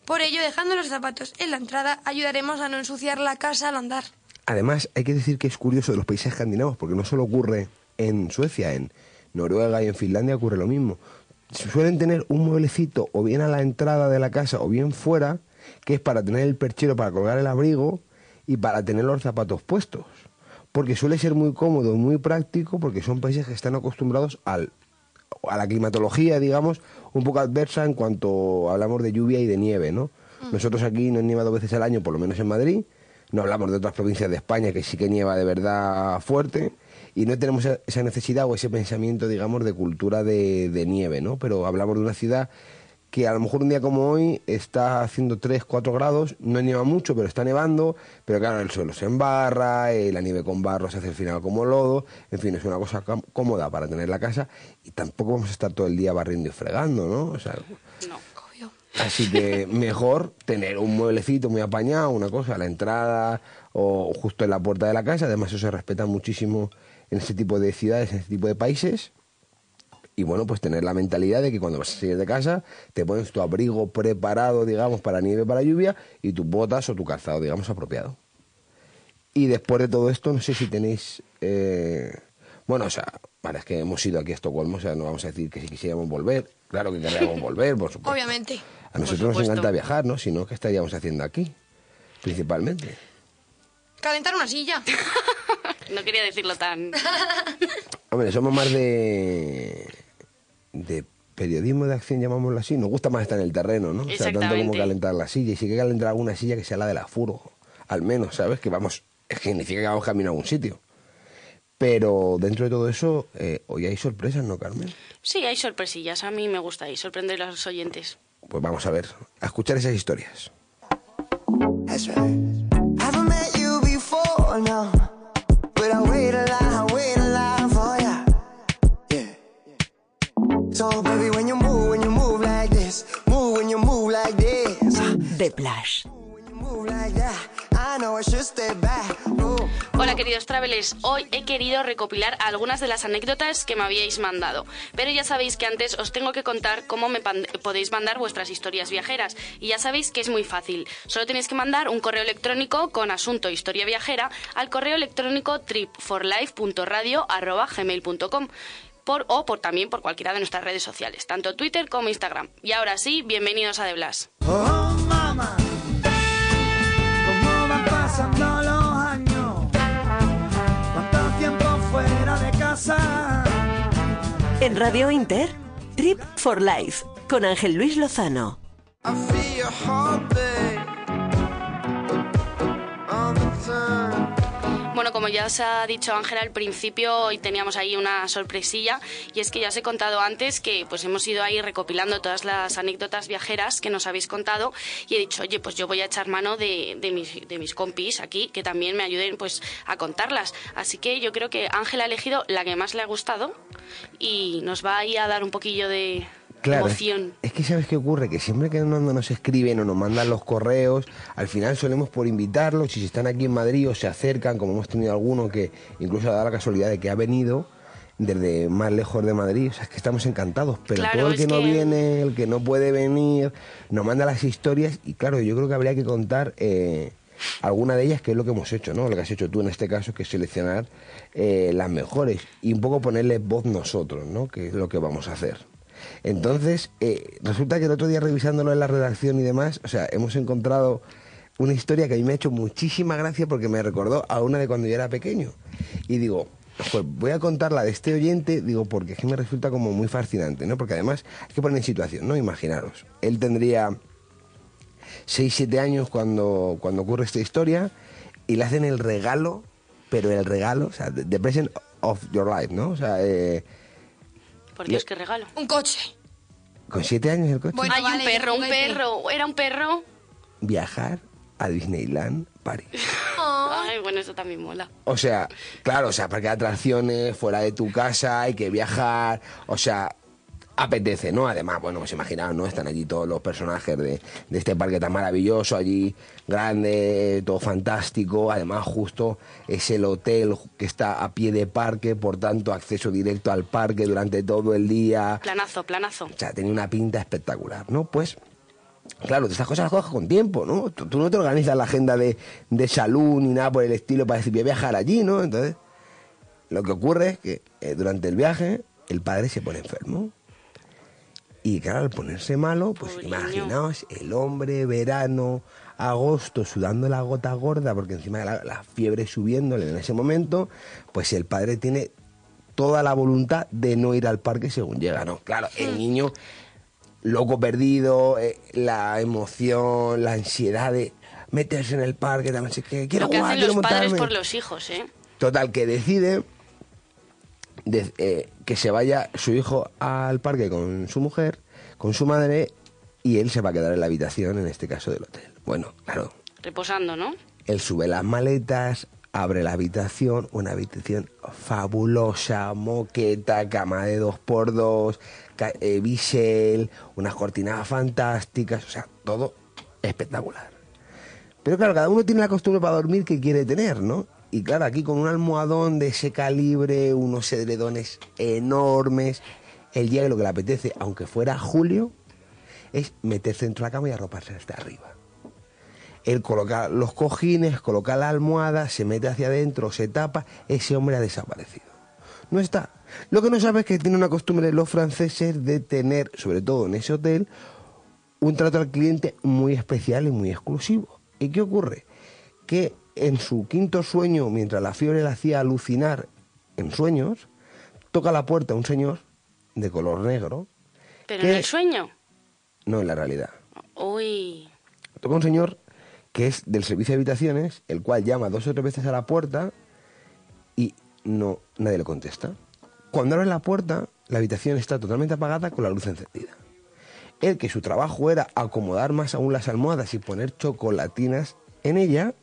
Por ello, dejando los zapatos en la entrada, ayudaremos a no ensuciar la casa al andar. Además, hay que decir que es curioso de los países escandinavos, porque no solo ocurre en Suecia, en Noruega y en Finlandia ocurre lo mismo. Suelen tener un mueblecito o bien a la entrada de la casa o bien fuera, que es para tener el perchero para colgar el abrigo y para tener los zapatos puestos. Porque suele ser muy cómodo y muy práctico, porque son países que están acostumbrados al, a la climatología, digamos, un poco adversa en cuanto hablamos de lluvia y de nieve, ¿no? Nosotros aquí nos nieva dos veces al año, por lo menos en Madrid. No hablamos de otras provincias de España que sí que nieva de verdad fuerte. Y no tenemos esa- necesidad o ese pensamiento, digamos, de cultura de, de nieve, ¿no? Pero hablamos de una ciudad que a lo mejor un día como hoy está haciendo 3, 4 grados, no nieva mucho, pero está nevando, pero claro, el suelo se embarra, eh, la nieve con barro se hace al final como lodo, en fin, es una cosa cómoda para tener la casa y tampoco vamos a estar todo el día barriendo y fregando, ¿no? O sea, No. Así que mejor tener un mueblecito muy apañado, una cosa a la entrada o justo en la puerta de la casa. Además, eso se respeta muchísimo en este tipo de ciudades, en este tipo de países. Y bueno, pues tener la mentalidad de que cuando vas a salir de casa te pones tu abrigo preparado, digamos, para nieve, para lluvia y tus botas o tu calzado, digamos, apropiado. Y después de todo esto, no sé si tenéis... eh, bueno, o sea, vale, es que hemos ido aquí a Estocolmo, o sea, no vamos a decir que si quisiéramos volver. Claro que querríamos volver, por supuesto. Obviamente. A nosotros nos encanta viajar, ¿no? Si no, ¿qué estaríamos haciendo aquí? Principalmente. Calentar una silla. No quería decirlo tan... Hombre, somos más de. de periodismo de acción, llamámoslo así. Nos gusta más estar en el terreno, ¿no? O sea, tanto como calentar la silla. Y si hay que calentar alguna silla, que sea la de la furgo. Al menos, ¿sabes? Que vamos. Es que significa que vamos camino a algún sitio. Pero dentro de todo eso, eh, hoy hay sorpresas, ¿no, Carmen? Sí, hay sorpresillas. A mí me gusta y sorprender a los oyentes. Pues vamos a ver, a escuchar esas historias. That's right. Back. Move. Hola queridos travelers, hoy he querido recopilar algunas de las anécdotas que me habíais mandado, pero ya sabéis que antes os tengo que contar cómo me podéis mandar vuestras historias viajeras. Y ya sabéis que es muy fácil, solo tenéis que mandar un correo electrónico con asunto historia viajera al correo electrónico tripforlife.radio@gmail.com por, o por, también por cualquiera de nuestras redes sociales, tanto Twitter como Instagram. Y ahora sí, bienvenidos a The Blas. Oh, mamá, cómo van pasando los años, cuánto tiempo fuera de casa. En Radio Inter, Trip for Life, con Ángel Luis Lozano. I feel your heartbeat Bueno, como ya os ha dicho Ángela al principio, hoy teníamos ahí una sorpresilla y es que ya os he contado antes que pues hemos ido ahí recopilando todas las anécdotas viajeras que nos habéis contado y he dicho, oye, pues yo voy a echar mano de, de mis, de mis compis aquí que también me ayuden pues a contarlas. Así que yo creo que Ángela ha elegido la que más le ha gustado y nos va ahí a dar un poquillo de Claro, es, emoción. es que sabes qué ocurre, que siempre que nos, nos escriben o nos mandan los correos, al final solemos por invitarlos, si están aquí en Madrid o se acercan, como hemos tenido alguno que incluso ha dado la casualidad de que ha venido desde más lejos de Madrid, o sea, es que estamos encantados, pero Claro, todo el que no que- viene, el que no puede venir, nos manda las historias y claro, yo creo que habría que contar eh, alguna de ellas, que es lo que hemos hecho, ¿no? Lo que has hecho tú en este caso, que es seleccionar eh, las mejores y un poco ponerle voz nosotros, ¿no? Que es lo que vamos a hacer. Entonces, eh, resulta que el otro día revisándolo en la redacción y demás, o sea, hemos encontrado una historia que a mí me ha hecho muchísima gracia porque me recordó a una de cuando yo era pequeño. Y digo, pues voy a contar la de este oyente, digo, porque es que me resulta como muy fascinante, ¿no? Porque además hay que poner en situación, ¿no? Imaginaros, él tendría 6, 7 años cuando, cuando ocurre esta historia y le hacen el regalo, pero el regalo, o sea, the the present of your life, ¿no? O sea, eh, Por Dios, qué regalo. Un coche. Con 7 años el coche. Hay vale, un perro, un perro. Era un perro. Viajar a Disneyland París. Ay, bueno, eso también mola. O sea, claro, o sea, parque de atracciones, fuera de tu casa, hay que viajar, o sea, apetece, ¿no? Además, bueno, pues imaginaos, ¿no? Están allí todos los personajes de, de este parque tan maravilloso, allí grande, todo fantástico, además justo es el hotel que está a pie de parque, por tanto, acceso directo al parque durante todo el día. Planazo, planazo. O sea, tenía una pinta espectacular, ¿no? Pues, claro, estas cosas las coges con tiempo, ¿no? Tú, tú no te organizas la agenda de, de salud ni nada por el estilo para decir, voy a viajar allí, ¿no? Entonces, lo que ocurre es que eh, durante el viaje el padre se pone enfermo. Y claro, al ponerse malo, pues imaginaos el hombre, verano, agosto, sudando la gota gorda, porque encima de la, la fiebre subiéndole en ese momento, pues el padre tiene toda la voluntad de no ir al parque según llega, ¿no? Claro, el niño loco perdido, eh, la emoción, la ansiedad de meterse en el parque, también que quiero Lo que jugar, hacen quiero los padres por los hijos, ¿eh? Total, que decide de- eh, que se vaya su hijo al parque con su mujer, con su madre, y él se va a quedar en la habitación, en este caso del hotel. Bueno, claro, Reposando, ¿no? él sube las maletas, abre la habitación, una habitación fabulosa, moqueta, cama de dos por dos, eh, bisel, unas cortinas fantásticas, o sea, todo espectacular. Pero claro, cada uno tiene la costumbre para dormir que quiere tener, ¿no? Y claro, aquí con un almohadón de ese calibre, unos edredones enormes, el día que lo que le apetece, aunque fuera julio, es meterse dentro de la cama y arroparse hasta arriba. Él coloca los cojines, coloca la almohada, se mete hacia adentro, se tapa, ese hombre ha desaparecido. No está. Lo que no sabe es que tiene una costumbre los franceses de tener, sobre todo en ese hotel, un trato al cliente muy especial y muy exclusivo. ¿Y qué ocurre? Que en su quinto sueño, mientras la fiebre le hacía alucinar en sueños, toca la puerta un señor de color negro, Pero en el sueño. no en la realidad. Uy. Toca un señor que es del servicio de habitaciones, el cual llama dos o tres veces a la puerta y no nadie le contesta. Cuando abre la puerta, la habitación está totalmente apagada con la luz encendida. Él, que su trabajo era acomodar más aún las almohadas y poner chocolatinas en ella,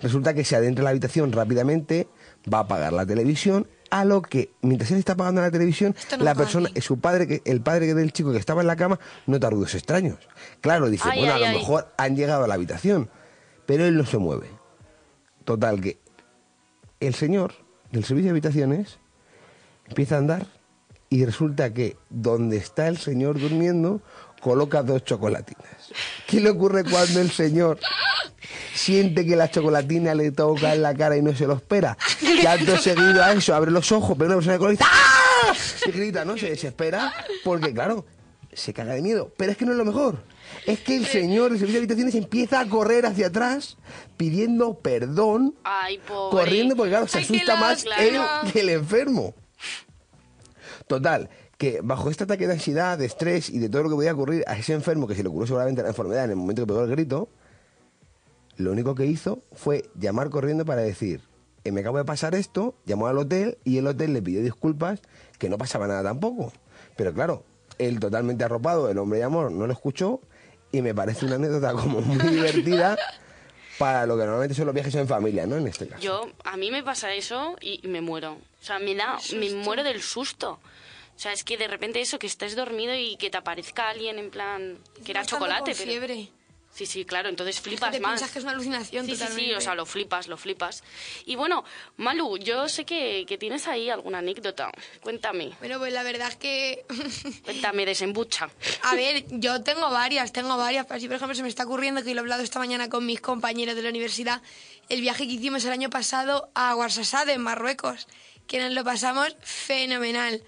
resulta que se adentra en la habitación rápidamente, va a apagar la televisión, a lo que, mientras él está apagando la televisión, no la persona, su padre, que, el padre del chico que estaba en la cama, nota ruidos extraños. Claro, dice, Ay, bueno, ay, a lo mejor han llegado a la habitación, pero él no se mueve. Total, que el señor del servicio de habitaciones empieza a andar y resulta que donde está el señor durmiendo coloca dos chocolatinas. ¿Qué le ocurre cuando el señor siente que la chocolatina le toca en la cara y no se lo espera? Y acto seguido a eso abre los ojos, pero una persona con ¡Ah! Y grita, ¿no? Se desespera porque, claro, se caga de miedo. Pero es que no es lo mejor. Es que el señor del servicio de habitaciones empieza a correr hacia atrás pidiendo perdón, Ay, corriendo porque, claro, se Ay, asusta más él que el enfermo. Total, que bajo este ataque de ansiedad, de estrés y de todo lo que podía ocurrir a ese enfermo que se le ocurrió seguramente la enfermedad en el momento que pegó el grito, lo único que hizo fue llamar corriendo para decir, "Eh, me acabo de pasar esto, llamó al hotel y el hotel le pidió disculpas, que no pasaba nada tampoco. Pero claro, él totalmente arropado, el hombre de amor, no lo escuchó y me parece una anécdota como muy divertida para lo que normalmente son los viajes en familia, ¿no? En este caso. Yo, a mí me pasa eso y me muero. O sea, me da, me muero del susto. O sea, es que de repente eso, que estés dormido y que te aparezca alguien en plan, que era chocolate. con pero- fiebre. Sí, sí, claro, entonces flipas te más. piensas que es una alucinación sí, Sí, totalmente. sí, o sea, lo flipas, lo flipas. Y bueno, Malu, yo sé que, que tienes ahí alguna anécdota. Cuéntame, Bueno, pues la verdad es que... cuéntame, desembucha. A ver, yo tengo varias, tengo varias. Pero así, por ejemplo, se me está ocurriendo que lo he hablado esta mañana con mis compañeros de la universidad. El viaje que hicimos el año pasado a Ouarzazate, en Marruecos, que nos lo pasamos fenomenal.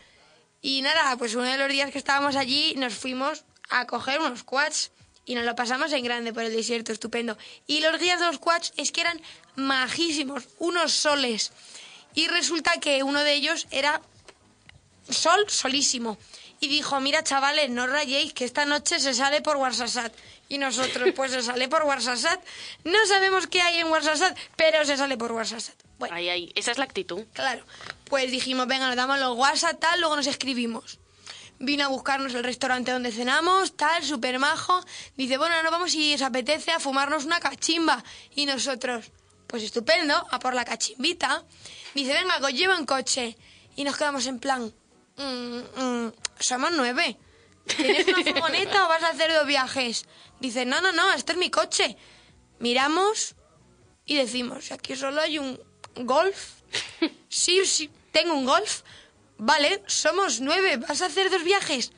Y nada, pues uno de los días que estábamos allí nos fuimos a coger unos quads y nos lo pasamos en grande por el desierto, estupendo. Y los guías de los quads es que eran majísimos, unos soles. Y resulta que uno de ellos era sol solísimo. Y dijo, mira chavales, no rayéis, que esta noche se sale por Warsasat. Y nosotros, pues se sale por Warsasat. No sabemos qué hay en Warsasat, pero se sale por Warsasat. Bueno, Ahí, ahí, esa es la actitud. claro. Pues dijimos, venga, nos damos los WhatsApp, tal, luego nos escribimos. Vino a buscarnos el restaurante donde cenamos, tal, súper majo. Dice, bueno, nos vamos si os apetece a fumarnos una cachimba. Y nosotros, pues estupendo, a por la cachimbita. Dice, venga, que os llevo en coche. Y nos quedamos en plan, "Mm, mm, somos nueve. ¿Tienes una furgoneta o vas a hacer dos viajes? Dice, no, no, no, este es mi coche. Miramos y decimos, aquí solo hay un golf. Sí, sí, tengo un golf. Vale, somos nueve, ¿vas a hacer dos viajes?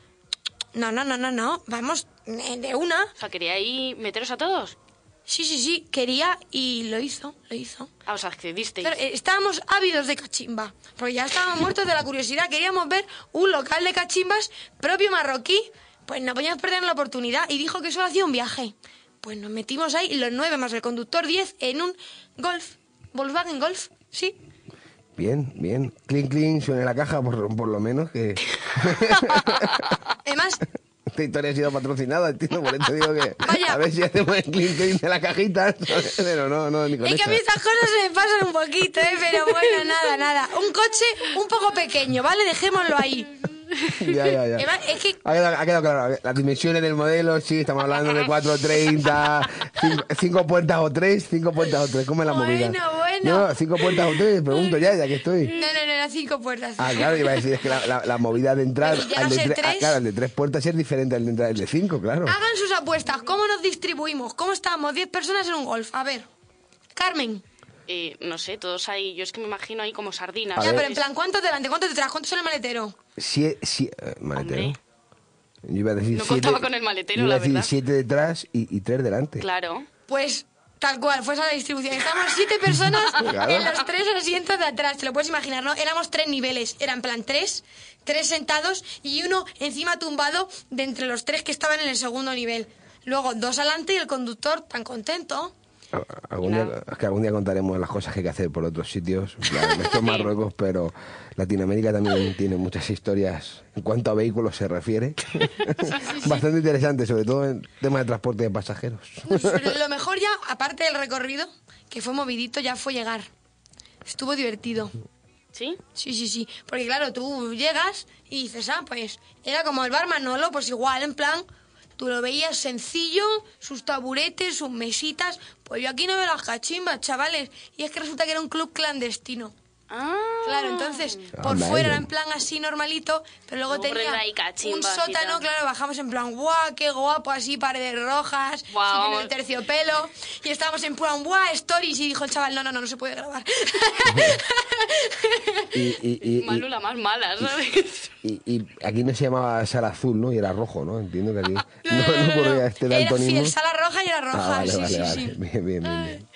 No, no, no, no, no, vamos eh, de una. O sea, quería ahí meteros a todos. Sí, sí, sí, quería y lo hizo, lo hizo. Ah, os accedisteis. Pero, eh, estábamos ávidos de cachimba, porque ya estábamos muertos de la curiosidad. Queríamos ver un local de cachimbas propio marroquí. Pues no podíamos perder la oportunidad y dijo que solo hacía un viaje. Pues nos metimos ahí, los nueve más el conductor, diez, en un Golf, Volkswagen Golf, sí. Bien, bien. Clean, clean, suena la caja por, por lo menos que... Además, Esta historia ha sido patrocinada, entiendo, por eso digo que a ver si hacemos el clean clean de la cajita, pero no, no, ni con es que a esa. mí estas cosas se me pasan un poquito, ¿eh? pero bueno, nada, nada. Un coche un poco pequeño, ¿vale? Dejémoslo ahí. Ya, ya, ya. Además, es que Ha quedado, ha quedado claro, las dimensiones del modelo, sí, estamos hablando de 430, 5 puertas o 3, 5 puertas o 3, ¿cómo es la movida? Bueno, bueno. No, 5 puertas o 3, pregunto ya, ya que estoy. No, no, no, eran cinco puertas. Ah, claro, iba a decir, es que la, la- la movida de entrar, ya al de, sé, tre- ah, tres. claro, el de 3 puertas es diferente al de entrar el de 5, claro. Hagan sus apuestas. ¿Cómo nos distribuimos? ¿Cómo estamos? Diez personas en un golf. A ver. Carmen. Eh, no sé, todos ahí, yo es que me imagino ahí como sardinas. A ya, pero en plan, ¿cuántos delante? ¿Cuántos detrás? ¿Cuántos en el maletero? Sie- sie- eh, maletero. Yo iba a decir No siete- contaba con el maletero, yo iba a la decir verdad. 7 detrás y 3 delante. Claro. Pues tal cual, fue esa la distribución. Estábamos siete personas Claro. en los tres asientos de atrás. Te lo puedes imaginar, ¿no? Éramos tres niveles. Eran en plan tres, tres sentados y uno encima tumbado de entre los tres que estaban en el segundo nivel. Luego dos adelante y el conductor tan contento. Algún día, es que algún día contaremos las cosas que hay que hacer por otros sitios. Claro, esto es Marruecos, pero Latinoamérica también tiene muchas historias en cuanto a vehículos se refiere. Bastante interesante, sobre todo en tema de transporte de pasajeros. Pero lo mejor ya, aparte del recorrido, que fue movidito, ya fue llegar. Estuvo divertido. ¿Sí? Sí, sí, sí. Porque claro, tú llegas y dices, ah, pues era como el bar Manolo, pues igual, en plan, tú lo veías sencillo, sus taburetes, sus mesitas. Pues yo aquí no veo las cachimbas, chavales. Y es que resulta que era un club clandestino. Claro, entonces por Anda, fuera era en plan así normalito, pero luego Luego tenía un sótano, claro, bajamos en plan, guau, qué guapo, así paredes rojas, Guau. el terciopelo, y estábamos en plan, guau, stories, y dijo el chaval, no, no, no, no se puede grabar. Y, y- y- y- Malu la más mala, ¿sabes? y- y aquí no se llamaba sal azul, ¿no? Y era rojo, ¿no? Entiendo que aquí no, no ocurría este Era daltonismo. fiel, sala roja y era roja, Ah, vale, sí, vale, sí, vale. sí. Bien, bien, bien, bien.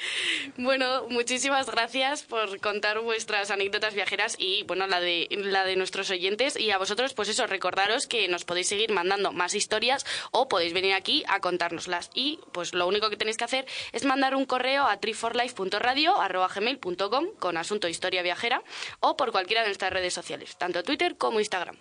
Bueno, muchísimas gracias por contar vuestras anécdotas viajeras y bueno, la de la de nuestros oyentes y a vosotros pues eso, recordaros que nos podéis seguir mandando más historias o podéis venir aquí a contárnoslas y pues lo único que tenéis que hacer es mandar un correo a triforlife.radio@gmail.com con asunto historia viajera o por cualquiera de nuestras redes sociales, tanto Twitter como Instagram.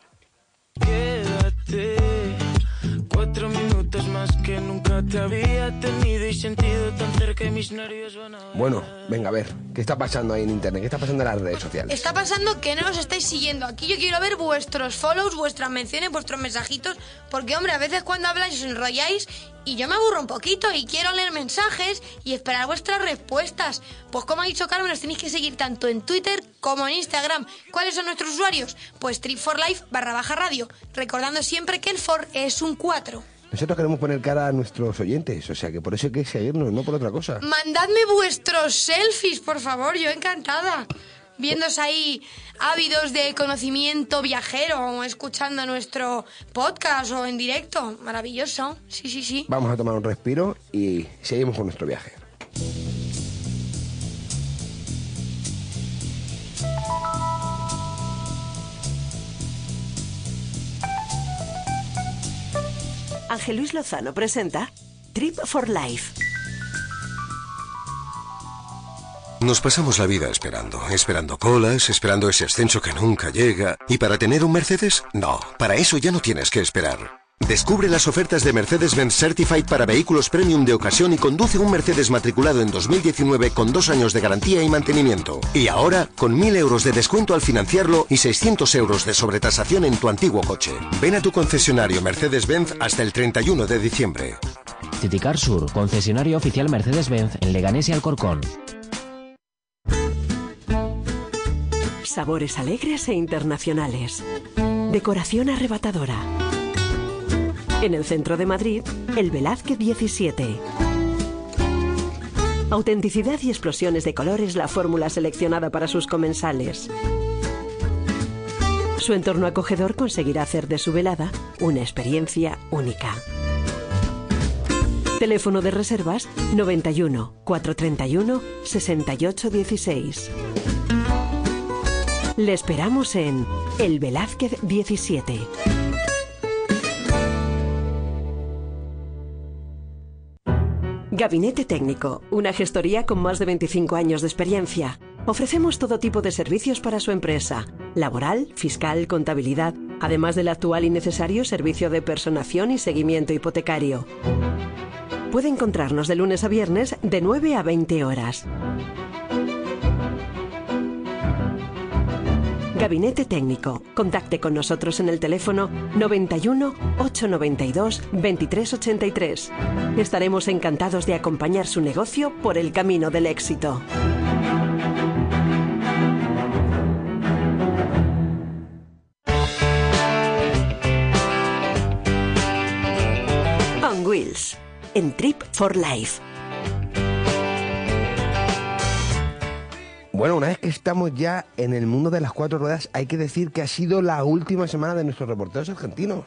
Más que nunca te había tenido y sentido tan cerca y mis nervios van a... Bueno, venga, a ver, ¿qué está pasando ahí en internet? ¿Qué está pasando en las redes sociales? Está pasando que no nos estáis siguiendo. Aquí yo quiero ver vuestros follows, vuestras menciones, vuestros mensajitos, porque hombre, a veces cuando habláis os enrolláis y yo me aburro un poquito y quiero leer mensajes y esperar vuestras respuestas. Pues como ha dicho Carmen, nos tenéis que seguir tanto en Twitter como en Instagram. ¿Cuáles son nuestros usuarios? Pues trip for life barra baja radio, recordando siempre que el for es un 4. Nosotros queremos poner cara a nuestros oyentes, o sea que por eso hay que seguirnos, no por otra cosa. Mandadme vuestros selfies, por favor, yo encantada. Viéndose ahí ávidos de conocimiento viajero, o escuchando nuestro podcast o en directo. Maravilloso. Sí, sí, sí. Vamos a tomar un respiro y seguimos con nuestro viaje. Ángel Luis Lozano presenta Trip for Life. Nos pasamos la vida esperando, esperando colas, esperando ese ascenso que nunca llega. ¿Y para tener un Mercedes? No, para eso ya no tienes que esperar. Descubre las ofertas de Mercedes-Benz Certified para vehículos premium de ocasión y conduce un Mercedes matriculado en 2019 con dos años de garantía y mantenimiento. Y ahora, con 1.000 euros de descuento al financiarlo y 600 euros de sobretasación en tu antiguo coche. Ven a tu concesionario Mercedes-Benz hasta el 31 de diciembre. Citicar Sur, concesionario oficial Mercedes-Benz en Leganés y Alcorcón. Sabores alegres e internacionales. Decoración arrebatadora. En el centro de Madrid, el Velázquez 17. Autenticidad y explosiones de color es la fórmula seleccionada para sus comensales. Su entorno acogedor conseguirá hacer de su velada una experiencia única. Teléfono de reservas 91 431 68 16. Le esperamos en El Velázquez 17. Gabinete Técnico, una gestoría con más de 25 años de experiencia. Ofrecemos todo tipo de servicios para su empresa, laboral, fiscal, contabilidad, además del actual y necesario servicio de personación y seguimiento hipotecario. Puede encontrarnos de lunes a viernes de 9 a 20 horas. Gabinete Técnico. Contacte con nosotros en el teléfono 91 892 2383. Estaremos encantados de acompañar su negocio por el camino del éxito. On Wheels. En Trip for Life. Bueno, una vez que estamos ya en el mundo de las cuatro ruedas, hay que decir que ha sido la última semana de nuestros reporteros argentinos.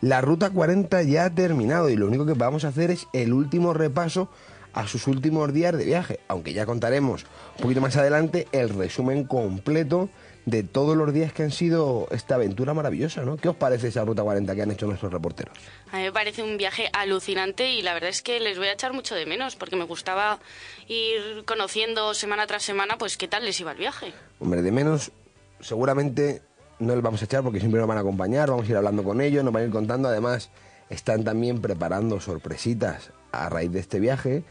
La ruta 40 ya ha terminado y lo único que vamos a hacer es el último repaso a sus últimos días de viaje, aunque ya contaremos un poquito más adelante el resumen completo de todos los días que han sido esta aventura maravillosa, ¿no? ¿Qué os parece esa ruta 40 que han hecho nuestros reporteros? A mí me parece un viaje alucinante y la verdad es que les voy a echar mucho de menos porque me gustaba ir conociendo semana tras semana pues qué tal les iba el viaje. Hombre, de menos, seguramente no les vamos a echar porque siempre nos van a acompañar, vamos a ir hablando con ellos, nos van a ir contando. Además, están también preparando sorpresitas a raíz de este viaje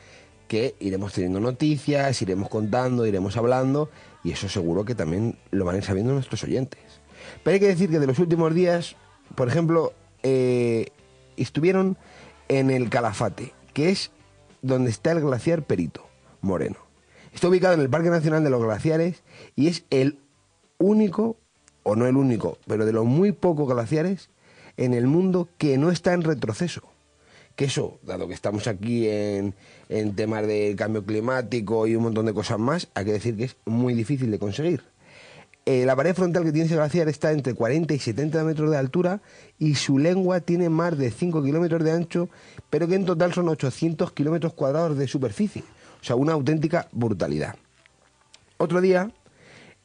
que iremos teniendo noticias, iremos contando, iremos hablando y eso seguro que también lo van a ir sabiendo nuestros oyentes. Pero hay que decir que de los últimos días, por ejemplo, eh, estuvieron en el Calafate, que es donde está el glaciar Perito Moreno. Está ubicado en el Parque Nacional de los Glaciares y es el único, o no el único, pero de los muy pocos glaciares en el mundo que no está en retroceso. Que eso, dado que estamos aquí en, en temas de cambio climático y un montón de cosas más, hay que decir que es muy difícil de conseguir. Eh, la pared frontal que tiene ese glaciar está entre 40 y 70 metros de altura y su lengua tiene más de 5 kilómetros de ancho, pero que en total son 800 kilómetros cuadrados de superficie. O sea, una auténtica brutalidad. Otro día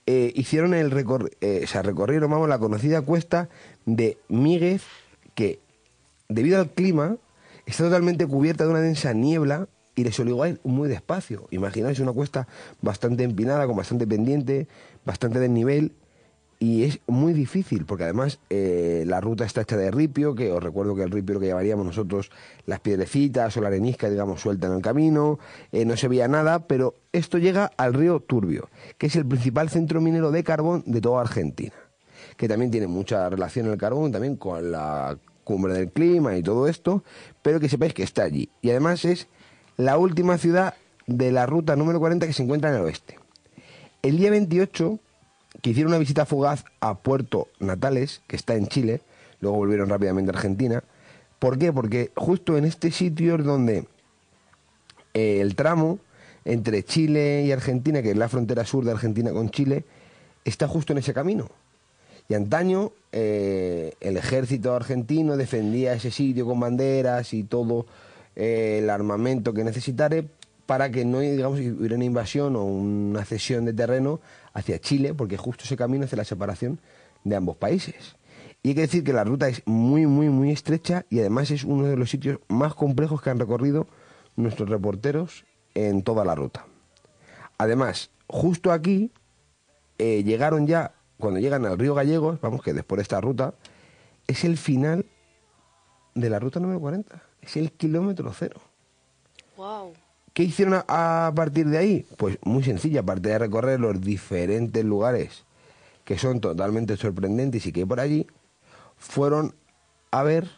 eh, hicieron el recor eh, o sea, recorrieron vamos, la conocida cuesta de Míguez, que debido al clima está totalmente cubierta de una densa niebla y les obligó a ir muy despacio. Imaginaos una cuesta bastante empinada, con bastante pendiente, bastante desnivel y es muy difícil porque además eh, la ruta está hecha de ripio, que os recuerdo que el ripio lo que llevaríamos nosotros, las piedrecitas o la arenisca, digamos, suelta en el camino, eh, no se veía nada, pero esto llega al río Turbio, que es el principal centro minero de carbón de toda Argentina, que también tiene mucha relación el carbón también con la cumbre del clima y todo esto, pero que sepáis que está allí. Y además es la última ciudad de la ruta número 40 que se encuentra en el oeste. El día 28, que hicieron una visita fugaz a Puerto Natales, que está en Chile, luego volvieron rápidamente a Argentina. ¿Por qué? Porque justo en este sitio es donde eh, el tramo entre Chile y Argentina, que es la frontera sur de Argentina con Chile, está justo en ese camino. Y antaño eh, el ejército argentino defendía ese sitio con banderas y todo eh, el armamento que necesitare para que no digamos hubiera una invasión o una cesión de terreno hacia Chile, porque justo ese camino hace la separación de ambos países. Y hay que decir que la ruta es muy, muy, muy estrecha y además es uno de los sitios más complejos que han recorrido nuestros reporteros en toda la ruta. Además, justo aquí eh, llegaron ya, cuando llegan al río Gallegos, vamos que después de esta ruta, es el final de la ruta número 40, es el kilómetro cero. Wow. ¿Qué hicieron a, a partir de ahí? Pues muy sencilla, aparte de recorrer los diferentes lugares que son totalmente sorprendentes y que hay por allí, fueron a ver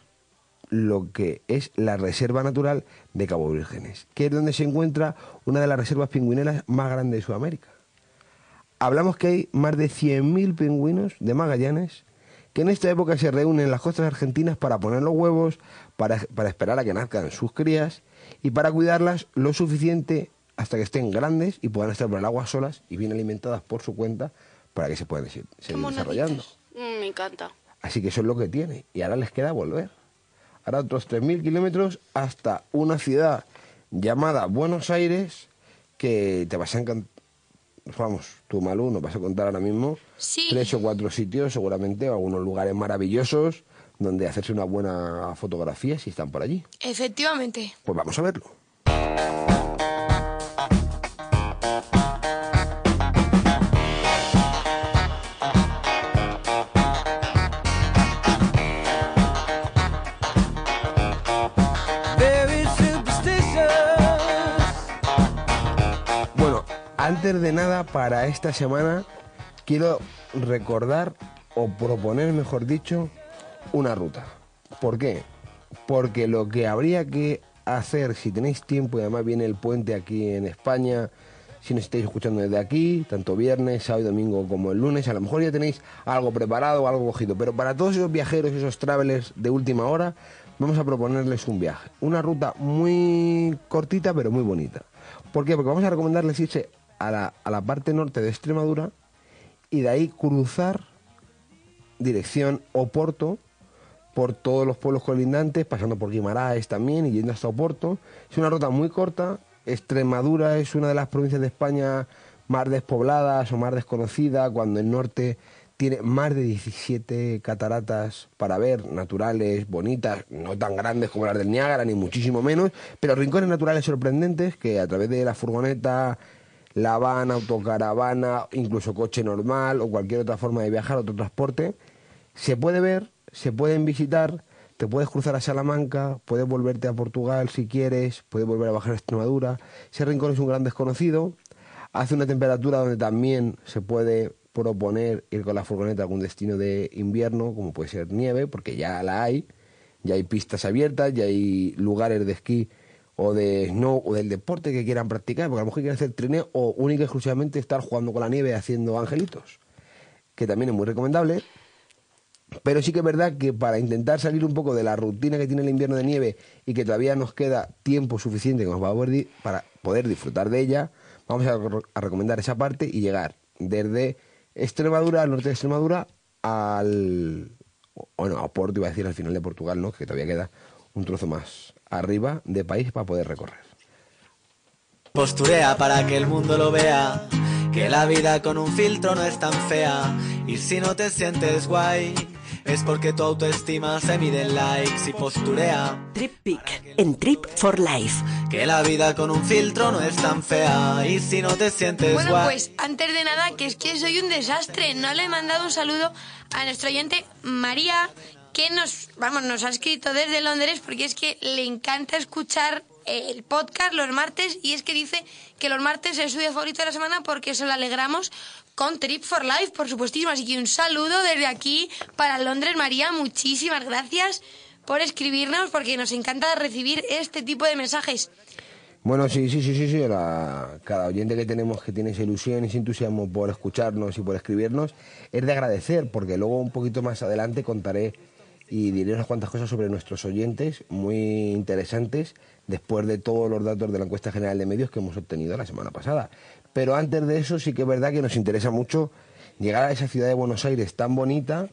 lo que es la Reserva Natural de Cabo Vírgenes, que es donde se encuentra una de las reservas pingüineras más grandes de Sudamérica. Hablamos que hay más de 100.000 pingüinos de Magallanes que en esta época se reúnen en las costas argentinas para poner los huevos, para, para esperar a que nazcan sus crías y para cuidarlas lo suficiente hasta que estén grandes y puedan estar por el agua solas y bien alimentadas por su cuenta para que se puedan seguir, seguir desarrollando. Mm, me encanta. Así que eso es lo que tiene. Y ahora les queda volver. Ahora otros 3.000 kilómetros hasta una ciudad llamada Buenos Aires que te vas a encantar. Vamos, tú Malú, nos vas a contar ahora mismo Sí. tres o cuatro sitios seguramente, o algunos lugares maravillosos donde hacerse una buena fotografía si están por allí. Efectivamente. Pues vamos a verlo. Antes de nada, para esta semana quiero recordar o proponer, mejor dicho, una ruta. ¿Por qué? Porque lo que habría que hacer, si tenéis tiempo y además viene el puente aquí en España, si nos estáis escuchando desde aquí, tanto viernes, sábado y domingo como el lunes, a lo mejor ya tenéis algo preparado, algo cogido, pero para todos esos viajeros, esos travelers de última hora, vamos a proponerles un viaje. Una ruta muy cortita pero muy bonita. ¿Por qué? Porque vamos a recomendarles irse a la, a la parte norte de Extremadura y de ahí cruzar dirección Oporto por todos los pueblos colindantes, pasando por Guimaraes también y yendo hasta Oporto. Es una ruta muy corta. Extremadura es una de las provincias de España más despobladas o más desconocida, cuando el norte tiene más de 17 cataratas para ver, naturales, bonitas, no tan grandes como las del Niágara, ni muchísimo menos, pero rincones naturales sorprendentes que a través de la furgoneta, la van, autocaravana, incluso coche normal o cualquier otra forma de viajar, otro transporte, se puede ver, se pueden visitar, te puedes cruzar a Salamanca, puedes volverte a Portugal si quieres, puedes volver a bajar a Extremadura. Ese rincón es un gran desconocido, hace una temperatura donde también se puede proponer ir con la furgoneta a algún destino de invierno, como puede ser nieve, porque ya la hay, ya hay pistas abiertas, ya hay lugares de esquí o de snow o del deporte que quieran practicar, porque a lo mejor quieren hacer trineo o única y exclusivamente estar jugando con la nieve haciendo angelitos, que también es muy recomendable. Pero sí que es verdad que para intentar salir un poco de la rutina que tiene el invierno de nieve y que todavía nos queda tiempo suficiente que nos va a para poder disfrutar de ella, vamos a, a recomendar esa parte y llegar desde Extremadura, al norte de Extremadura, al. Bueno, a Porto, iba a decir al final de Portugal, ¿no? Que todavía queda un trozo más arriba de país para poder recorrer. Posturea para que el mundo lo vea. Que la vida con un filtro no es tan fea. Y si no te sientes guay, es porque tu autoestima se mide en likes y posturea. Trip Peak en Trip for Life. Que la vida con un filtro no es tan fea. Y si no te sientes Bueno, guay. pues antes de nada, que es que soy un desastre. No le he mandado un saludo a nuestro oyente María, que nos, vamos, nos ha escrito desde Londres porque es que le encanta escuchar eh, el podcast los martes y es que dice que los martes es su día favorito de la semana porque eso lo alegramos con Trip for Life, por supuestísimo. Así que un saludo desde aquí para Londres, María. Muchísimas gracias por escribirnos porque nos encanta recibir este tipo de mensajes. Bueno, sí, sí, sí, sí, sí. cada oyente que tenemos que tiene esa ilusión y ese entusiasmo por escucharnos y por escribirnos es de agradecer, porque luego un poquito más adelante contaré y diré unas cuantas cosas sobre nuestros oyentes muy interesantes después de todos los datos de la encuesta general de medios que hemos obtenido la semana pasada. Pero antes de eso sí que es verdad que nos interesa mucho llegar a esa ciudad de Buenos Aires tan bonita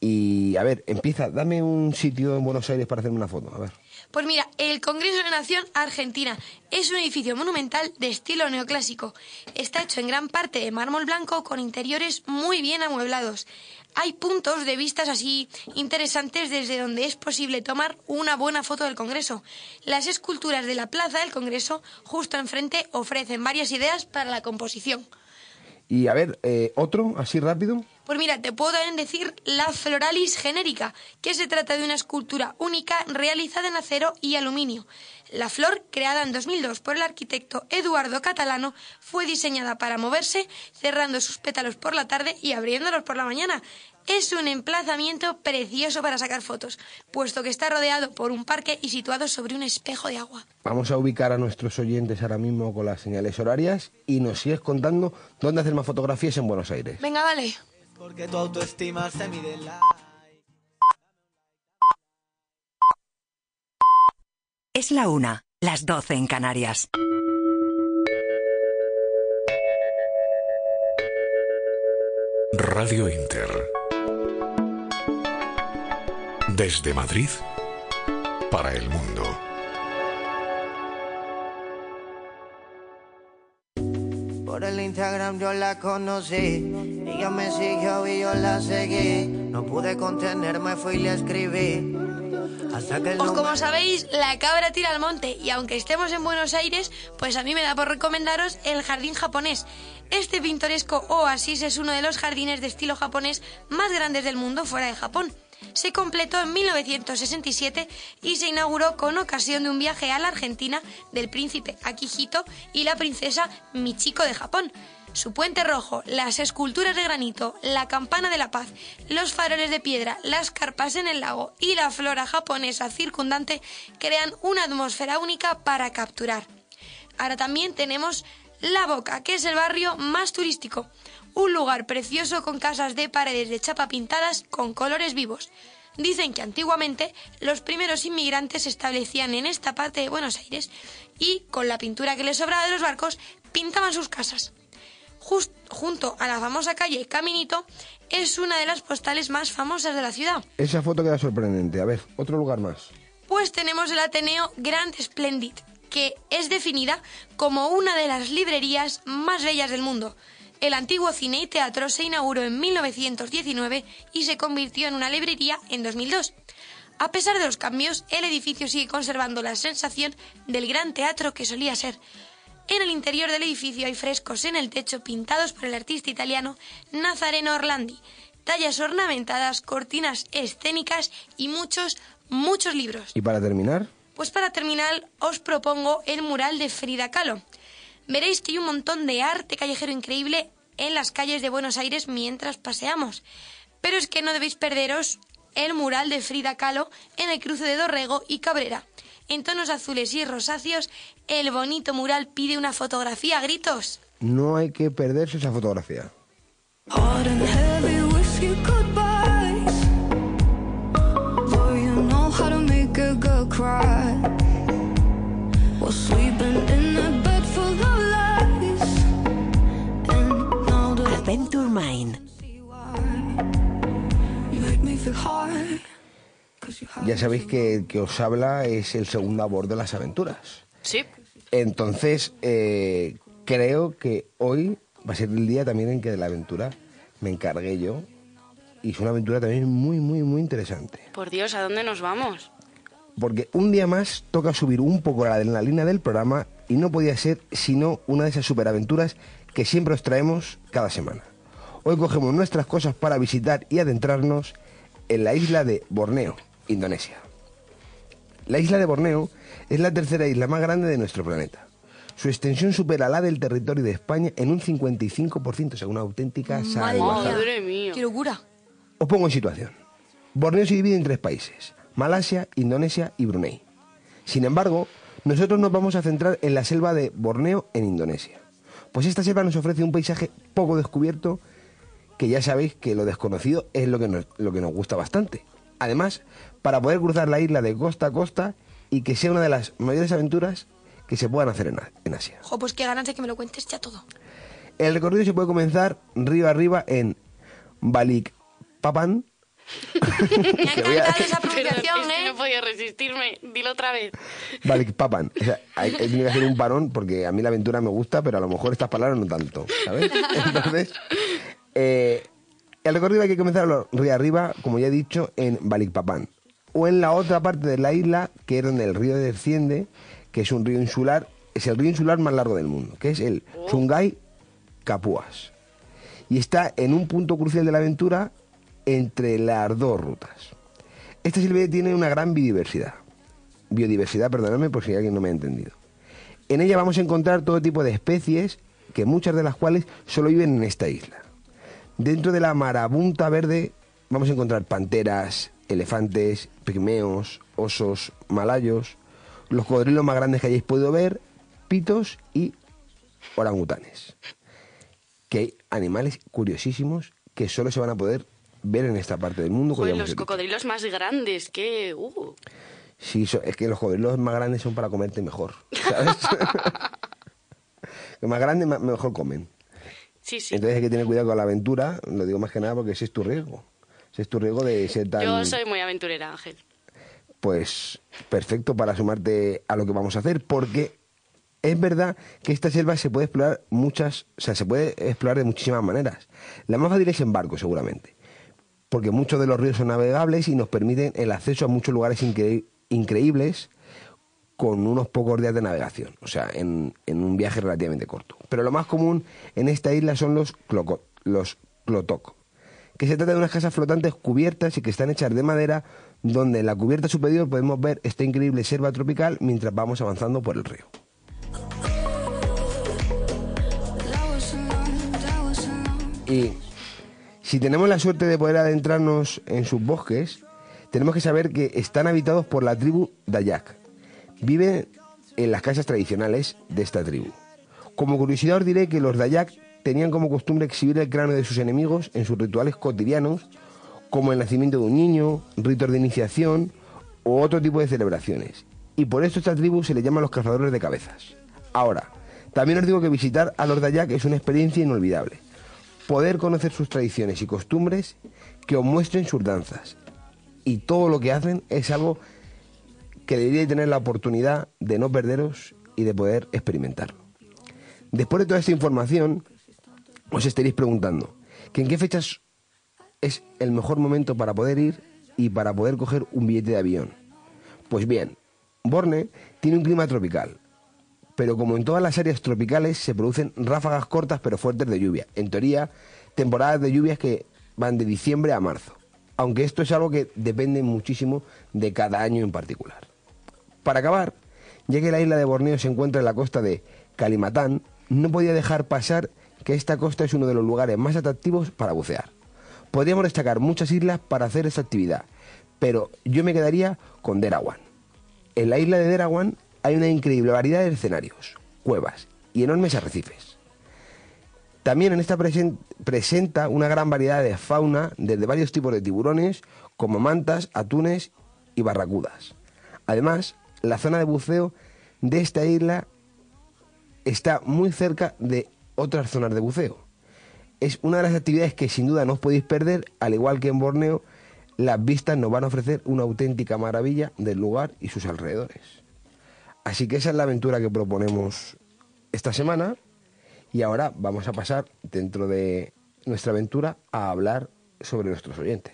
y, a ver, empieza, dame un sitio en Buenos Aires para hacerme una foto, a ver. Pues mira, el Congreso de la Nación Argentina es un edificio monumental de estilo neoclásico. Está hecho en gran parte de mármol blanco con interiores muy bien amueblados. Hay puntos de vistas así interesantes desde donde es posible tomar una buena foto del Congreso. Las esculturas de la Plaza del Congreso, justo enfrente, ofrecen varias ideas para la composición. Y a ver, eh, otro, así rápido. Pues mira, te puedo también decir la Floralis genérica, que se trata de una escultura única realizada en acero y aluminio. La flor, creada en 2002 por el arquitecto Eduardo Catalano, fue diseñada para moverse, cerrando sus pétalos por la tarde y abriéndolos por la mañana. Es un emplazamiento precioso para sacar fotos, puesto que está rodeado por un parque y situado sobre un espejo de agua. Vamos a ubicar a nuestros oyentes ahora mismo con las señales horarias y nos sigues contando dónde hacer más fotografías en Buenos Aires. Venga, vale. Porque tu autoestima se mide en la... Es la una, las doce en Canarias. Radio Inter. Desde Madrid para el mundo. Por el Instagram yo la conocí, ella me siguió y yo la seguí. No pude contenerme, fui y le escribí. Hasta que el Pues como sabéis, la cabra tira al monte y aunque estemos en Buenos Aires, pues a mí me da por recomendaros el jardín japonés. Este pintoresco oasis es uno de los jardines de estilo japonés más grandes del mundo fuera de Japón. Se completó en 1967 y se inauguró con ocasión de un viaje a la Argentina del príncipe Akihito y la princesa Michiko de Japón. Su puente rojo, las esculturas de granito, la campana de la paz, los faroles de piedra, las carpas en el lago y la flora japonesa circundante crean una atmósfera única para capturar. Ahora también tenemos La Boca, que es el barrio más turístico. Un lugar precioso con casas de paredes de chapa pintadas con colores vivos. Dicen que antiguamente los primeros inmigrantes se establecían en esta parte de Buenos Aires y con la pintura que les sobraba de los barcos pintaban sus casas. Just- junto a la famosa calle Caminito es una de las postales más famosas de la ciudad. Esa foto queda sorprendente. A ver, otro lugar más. Pues tenemos el Ateneo Grand Splendid, que es definida como una de las librerías más bellas del mundo. El antiguo cine y teatro se inauguró en 1919 y se convirtió en una librería en 2002. A pesar de los cambios, el edificio sigue conservando la sensación del gran teatro que solía ser. En el interior del edificio hay frescos en el techo pintados por el artista italiano Nazareno Orlandi, tallas ornamentadas, cortinas escénicas y muchos, muchos libros. Y para terminar, Pues para terminar os propongo el mural de Frida Kahlo. Veréis que hay un montón de arte callejero increíble en las calles de Buenos Aires mientras paseamos. Pero es que no debéis perderos el mural de Frida Kahlo en el cruce de Dorrego y Cabrera. en tonos azules y rosáceos, el bonito mural pide una fotografía a gritos. No hay que perderse esa fotografía. Adventure hard. Ya sabéis que el que os habla es el segundo a bordo de las aventuras. Sí. Entonces, eh, creo que hoy va a ser el día también en que de la aventura me encargué yo. Y es una aventura también muy, muy, muy interesante. Por Dios, ¿a dónde nos vamos? Porque un día más toca subir un poco la adrenalina del programa y no podía ser sino una de esas superaventuras que siempre os traemos cada semana. Hoy cogemos nuestras cosas para visitar y adentrarnos en la isla de Borneo, Indonesia. La isla de Borneo es la tercera isla más grande de nuestro planeta. Su extensión supera la del territorio de España en un 55%, según una auténtica salvajada. Madre mía. ¡Qué locura! Os pongo en situación. Borneo se divide en tres países, Malasia, Indonesia y Brunei. Sin embargo, nosotros nos vamos a centrar en la selva de Borneo en Indonesia. Pues esta selva nos ofrece un paisaje poco descubierto que ya sabéis que lo desconocido es lo que nos, lo que nos gusta bastante. Además, para poder cruzar la isla de costa a costa y que sea una de las mayores aventuras que se puedan hacer en, Asia. Jo, pues qué ganas de que me lo cuentes ya todo. El recorrido se puede comenzar río arriba en Balikpapan. Me ha encantado esa pronunciación, es que ¿eh? no podía resistirme. Dilo otra vez. Balikpapan. O sea, hay, hay que hacer un parón porque a mí la aventura me gusta, pero a lo mejor estas palabras no tanto, ¿sabes? Entonces, eh, el recorrido hay que comenzar río arriba, como ya he dicho, en Balikpapan. O en la otra parte de la isla, que es donde el río desciende, que es un río insular, es el río insular más largo del mundo, que es el Sungai Kapuas. Y está en un punto crucial de la aventura entre las dos rutas. Esta selva tiene una gran biodiversidad. Biodiversidad, perdóname por si alguien no me ha entendido. En ella vamos a encontrar todo tipo de especies, que muchas de las cuales solo viven en esta isla. Dentro de la marabunta verde vamos a encontrar panteras, elefantes, pigmeos, osos, malayos, los cocodrilos más grandes que hayáis podido ver, pitos y orangutanes. Que hay animales curiosísimos que solo se van a poder ver en esta parte del mundo. Joder, los cocodrilos más grandes, que... Uh. Sí, es que los cocodrilos más grandes son para comerte mejor, ¿sabes? los más grandes mejor comen. Sí, sí. Entonces hay que tener cuidado con la aventura, lo digo más que nada porque ese es tu riesgo. Ese es tu riesgo de ser tan... Yo soy muy aventurera, Ángel. Pues perfecto para sumarte a lo que vamos a hacer, porque es verdad que esta selva se puede explorar muchas, o sea, se puede explorar de muchísimas maneras. La más fácil es en barco, seguramente, porque muchos de los ríos son navegables y nos permiten el acceso a muchos lugares incre- increíbles con unos pocos días de navegación, o sea, en, un viaje relativamente corto. Pero lo más común en esta isla son los, los clotoc, que se trata de unas casas flotantes cubiertas y que están hechas de madera, donde en la cubierta superior podemos ver esta increíble selva tropical mientras vamos avanzando por el río. Y si tenemos la suerte de poder adentrarnos en sus bosques, tenemos que saber que están habitados por la tribu Dayak. Viven en las casas tradicionales de esta tribu. Como curiosidad os diré que los Dayak tenían como costumbre exhibir el cráneo de sus enemigos en sus rituales cotidianos, como el nacimiento de un niño, ritos de iniciación o otro tipo de celebraciones. Y por esto esta tribu se le llama los cazadores de cabezas. Ahora, también os digo que visitar a los Dayak es una experiencia inolvidable. Poder conocer sus tradiciones y costumbres que os muestren sus danzas. Y todo lo que hacen es algo que deberíais tener la oportunidad de no perderos y de poder experimentarlo. Después de toda esta información, os estaréis preguntando que en qué fechas es el mejor momento para poder ir y para poder coger un billete de avión. Pues bien, Borne tiene un clima tropical, pero como en todas las áreas tropicales se producen ráfagas cortas pero fuertes de lluvia. En teoría, temporadas de lluvias que van de diciembre a marzo, aunque esto es algo que depende muchísimo de cada año en particular. Para acabar, ya que la isla de Borneo se encuentra en la costa de Kalimantan, no podía dejar pasar que esta costa es uno de los lugares más atractivos para bucear. Podríamos destacar muchas islas para hacer esta actividad, pero yo me quedaría con Derawan. En la isla de Derawan hay una increíble variedad de escenarios, cuevas y enormes arrecifes. También en esta presen- presenta una gran variedad de fauna, desde varios tipos de tiburones, como mantas, atunes y barracudas. Además, la zona de buceo de esta isla está muy cerca de otras zonas de buceo. Es una de las actividades que sin duda no os podéis perder, al igual que en Borneo, las vistas nos van a ofrecer una auténtica maravilla del lugar y sus alrededores. Así que esa es la aventura que proponemos esta semana y ahora vamos a pasar dentro de nuestra aventura a hablar sobre nuestros oyentes.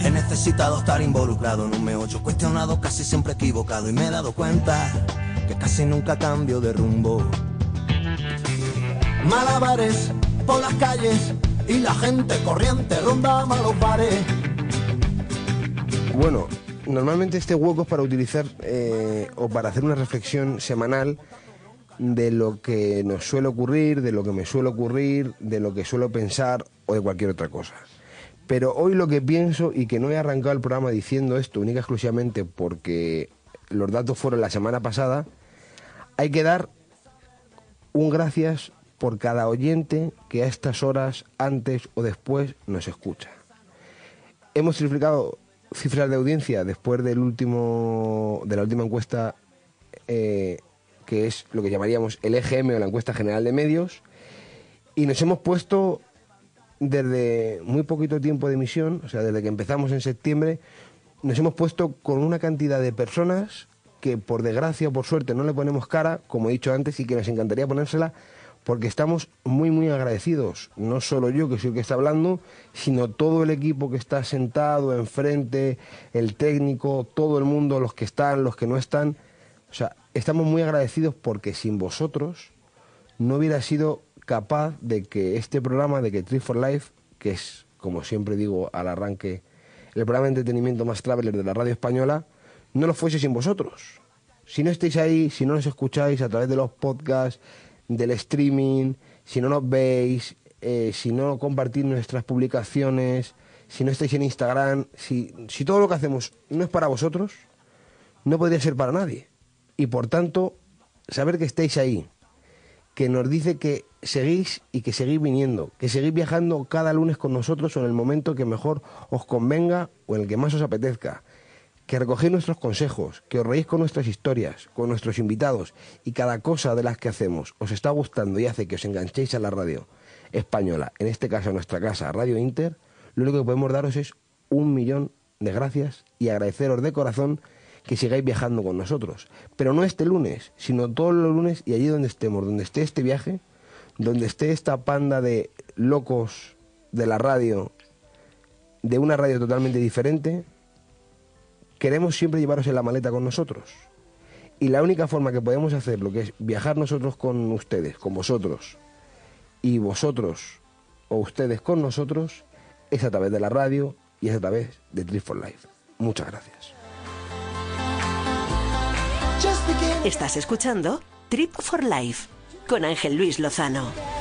He necesitado estar involucrado en un meollo cuestionado, casi siempre equivocado y me he dado cuenta que casi nunca cambio de rumbo. Malabares por las calles y la gente corriente ronda malos bares. Bueno, normalmente este hueco es para utilizar eh, o para hacer una reflexión semanal de lo que nos suele ocurrir, de lo que me suele ocurrir, de lo que suelo pensar o de cualquier otra cosa. Pero hoy lo que pienso y que no he arrancado el programa diciendo esto única y exclusivamente porque los datos fueron la semana pasada, hay que dar un gracias por cada oyente que a estas horas, antes o después, nos escucha. Hemos triplicado cifras de audiencia después del último, de la última encuesta, eh, que es lo que llamaríamos el EGM o la encuesta general de medios, y nos hemos puesto desde muy poquito tiempo de emisión, o sea, desde que empezamos en septiembre, nos hemos puesto con una cantidad de personas que por desgracia o por suerte no le ponemos cara, como he dicho antes, y que nos encantaría ponérsela, porque estamos muy, muy agradecidos. No solo yo, que soy el que está hablando, sino todo el equipo que está sentado enfrente, el técnico, todo el mundo, los que están, los que no están. O sea, estamos muy agradecidos porque sin vosotros no hubiera sido capaz de que este programa, de que Trip for Life, que es, como siempre digo al arranque, el programa de entretenimiento más traveler de la radio española, no lo fuese sin vosotros. Si no estáis ahí, si no nos escucháis a través de los podcasts, del streaming, si no nos veis, eh, si no compartís nuestras publicaciones, si no estáis en Instagram, si, si todo lo que hacemos no es para vosotros, no podría ser para nadie. Y por tanto, saber que estáis ahí, que nos dice que seguís y que seguís viniendo, que seguís viajando cada lunes con nosotros o en el momento que mejor os convenga o en el que más os apetezca, que recogéis nuestros consejos, que os reís con nuestras historias, con nuestros invitados y cada cosa de las que hacemos os está gustando y hace que os enganchéis a la radio española, en este caso a nuestra casa Radio Inter, lo único que podemos daros es un millón de gracias y agradeceros de corazón que sigáis viajando con nosotros. Pero no este lunes, sino todos los lunes y allí donde estemos, donde esté este viaje, donde esté esta panda de locos de la radio, de una radio totalmente diferente, queremos siempre llevaros en la maleta con nosotros. Y la única forma que podemos hacerlo, que es viajar nosotros con ustedes, con vosotros, y vosotros o ustedes con nosotros, es a través de la radio y es a través de Trip for Life. Muchas gracias. Estás escuchando Trip for Life con Ángel Luis Lozano.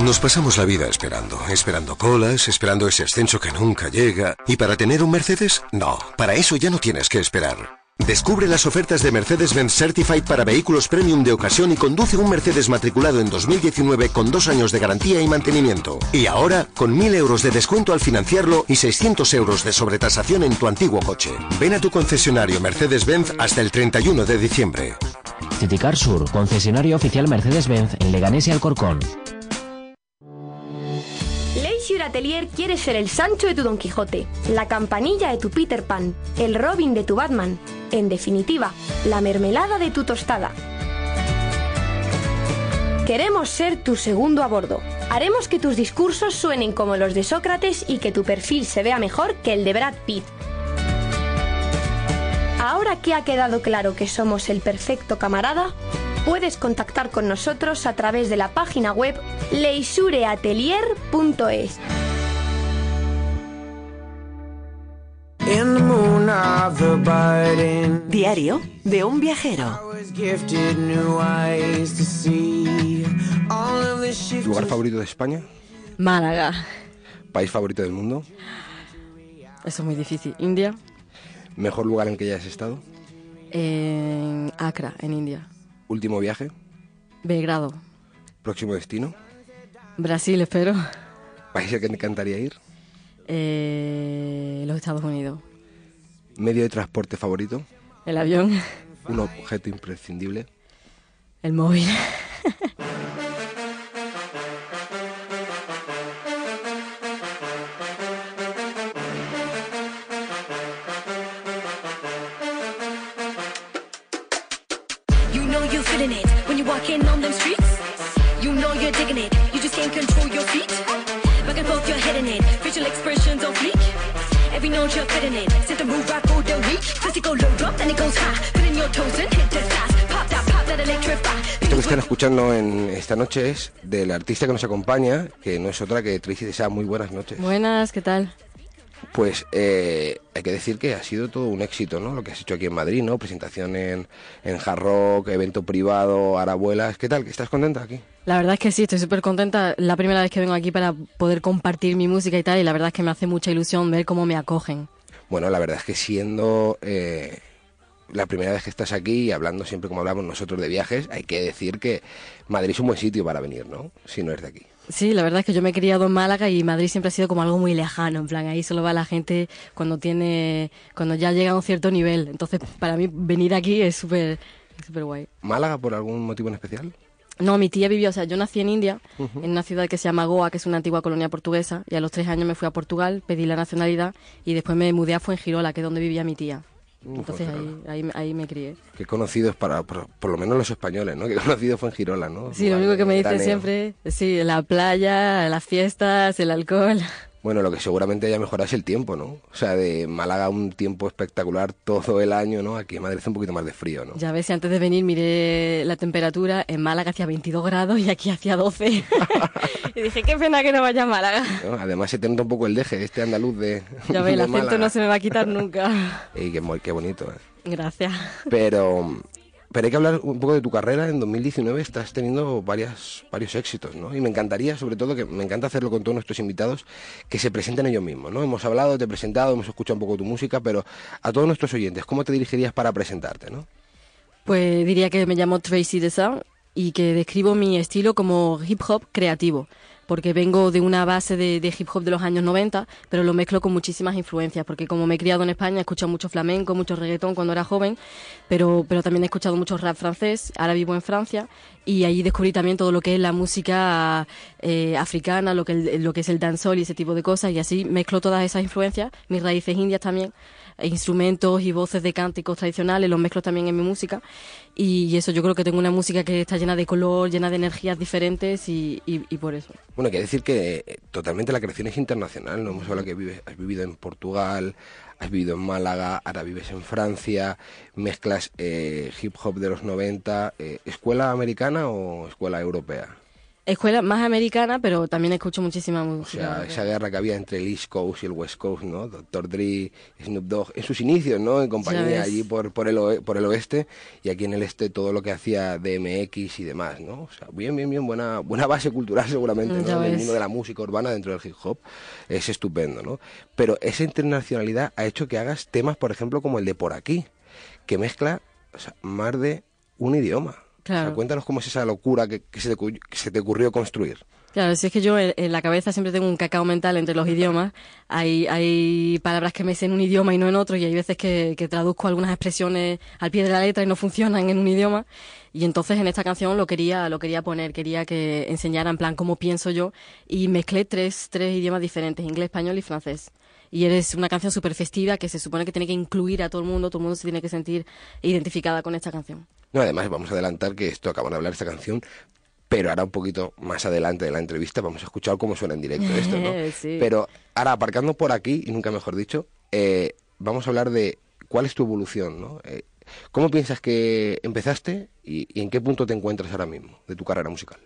Nos pasamos la vida esperando, esperando colas, esperando ese ascenso que nunca llega. ¿Y para tener un Mercedes? No, para eso ya no tienes que esperar. Descubre las ofertas de Mercedes-Benz Certified para vehículos premium de ocasión y conduce un Mercedes matriculado en 2019 con dos años de garantía y mantenimiento. Y ahora, con 1.000 euros de descuento al financiarlo y 600 euros de sobretasación en tu antiguo coche. Ven a tu concesionario Mercedes-Benz hasta el 31 de diciembre. Citicar Sur, concesionario oficial Mercedes-Benz en Leganés y Alcorcón. Atelier quiere ser el Sancho de tu Don Quijote, la campanilla de tu Peter Pan, el Robin de tu Batman, en definitiva, la mermelada de tu tostada. Queremos ser tu segundo a bordo. Haremos que tus discursos suenen como los de Sócrates y que tu perfil se vea mejor que el de Brad Pitt. Ahora que ha quedado claro que somos el perfecto camarada, puedes contactar con nosotros a través de la página web leisureatelier.es. Diario de un viajero. ¿Lugar favorito de España? Málaga. ¿País favorito del mundo? Eso es muy difícil. India, ¿Mejor lugar en que hayas estado? en Accra, en India. ¿Último viaje? Belgrado, ¿Próximo destino? Brasil, espero. ¿País al que te encantaría ir? Eh, los Estados Unidos. ¿Medio de transporte favorito? El avión, ¿Un objeto imprescindible? el móvil. Escuchando en esta noche es del artista que nos acompaña, que no es otra que Tracy Desea. Muy buenas noches. Buenas, ¿qué tal? Pues eh, hay que decir que ha sido todo un éxito, ¿no? Lo que has hecho aquí en Madrid, ¿no? Presentación en, en Hard Rock, evento privado, Arabuelas. ¿Qué tal? ¿Que ¿Estás contenta aquí? La verdad es que sí, estoy súper contenta. La primera vez que vengo aquí para poder compartir mi música y tal, y la verdad es que me hace mucha ilusión ver cómo me acogen. Bueno, la verdad es que siendo eh, la primera vez que estás aquí y hablando siempre como hablamos nosotros de viajes, hay que decir que Madrid es un buen sitio para venir, ¿no? Si no es de aquí. Sí, la verdad es que yo me he criado en Málaga y Madrid siempre ha sido como algo muy lejano, en plan, ahí solo va la gente cuando tiene, cuando ya llega a un cierto nivel. Entonces, para mí venir aquí es súper, súper guay. ¿Málaga por algún motivo en especial? No, mi tía vivió, o sea, yo nací en India, en una ciudad que se llama Goa, que es una antigua colonia portuguesa, y a los tres años me fui a Portugal, pedí la nacionalidad y después me mudé a Fuengirola, que es donde vivía mi tía. Entonces ahí, ahí, ahí me crié. Qué conocidos para, por, por lo menos los españoles, ¿no? Que conocido fue en Girola, ¿no? Sí, lo único que me dicen siempre, sí, la playa, las fiestas, el alcohol. Bueno, lo que seguramente haya mejorado es el tiempo, ¿no? O sea, de Málaga un tiempo espectacular todo el año, ¿no? Aquí en Madrid hace un poquito más de frío, ¿no? Ya ves, si antes de venir miré la temperatura, en Málaga hacía 22 grados y aquí hacía 12. y dije, qué pena que no vaya a Málaga. ¿no? Además se te nota un poco el deje, este andaluz de Ya ves, el acento Málaga. no se me va a quitar nunca. Ey, qué, qué bonito, ¿eh? Gracias. Pero, pero hay que hablar un poco de tu carrera. En 2019 estás teniendo varias, varios éxitos, ¿no? Y me encantaría, sobre todo, que me encanta hacerlo con todos nuestros invitados, que se presenten ellos mismos, ¿no? Hemos hablado, te he presentado, hemos escuchado un poco tu música, pero a todos nuestros oyentes, ¿cómo te dirigirías para presentarte, no? Pues diría que me llamo Tracy The Sound y que describo mi estilo como hip hop creativo, porque vengo de una base de, de hip hop de los años 90, pero lo mezclo con muchísimas influencias, porque como me he criado en España, he escuchado mucho flamenco, mucho reggaetón cuando era joven, pero, pero también he escuchado mucho rap francés, ahora vivo en Francia, y ahí descubrí también todo lo que es la música eh, africana, lo que, lo que es el dancehall y ese tipo de cosas, y así mezclo todas esas influencias, mis raíces indias también, instrumentos y voces de cánticos tradicionales, los mezclo también en mi música. Y eso yo creo que tengo una música que está llena de color, llena de energías diferentes y, y- por eso. Bueno, que decir que eh, totalmente la creación es internacional, ¿no? Hemos hablado que vives, has vivido en Portugal, has vivido en Málaga, ahora vives en Francia, mezclas eh, hip hop de los 90, eh, ¿escuela americana o escuela europea? Escuela más americana, pero también escucho muchísima O música. sea, esa guerra que había entre el East Coast y el West Coast, ¿no? Dr. Dre, Snoop Dogg, en sus inicios, ¿no? En compañía allí por, por, el, por el oeste y aquí en el este todo lo que hacía DMX y demás, ¿no? O sea, bien, bien, bien, buena, buena base cultural seguramente, Mm, ¿no? el mundo de la música urbana dentro del hip hop es estupendo, ¿no? Pero esa internacionalidad ha hecho que hagas temas, por ejemplo, como el de Por Aquí, que mezcla o sea, más de un idioma. O Claro. sea, cuéntanos cómo es esa locura que, que se, te, cu- que se te ocurrió construir. Claro, si es que yo en, en la cabeza siempre tengo un cacao mental entre los idiomas. Hay, hay palabras que me sé en un idioma y no en otro, y hay veces que, que traduzco algunas expresiones al pie de la letra y no funcionan en un idioma. Y entonces en esta canción lo quería, lo quería poner, quería que enseñara en plan cómo pienso yo, y mezclé tres, tres idiomas diferentes, inglés, español y francés. Y eres una canción súper festiva que se supone que tiene que incluir a todo el mundo, todo el mundo se tiene que sentir identificada con esta canción. No, además vamos a adelantar que esto acabamos de hablar esta canción, pero ahora un poquito más adelante de la entrevista vamos a escuchar cómo suena en directo esto, ¿no? Sí. Pero ahora aparcando por aquí, y nunca mejor dicho, eh, vamos a hablar de cuál es tu evolución, ¿no? Eh, ¿Cómo piensas que empezaste y, y en qué punto te encuentras ahora mismo de tu carrera musical?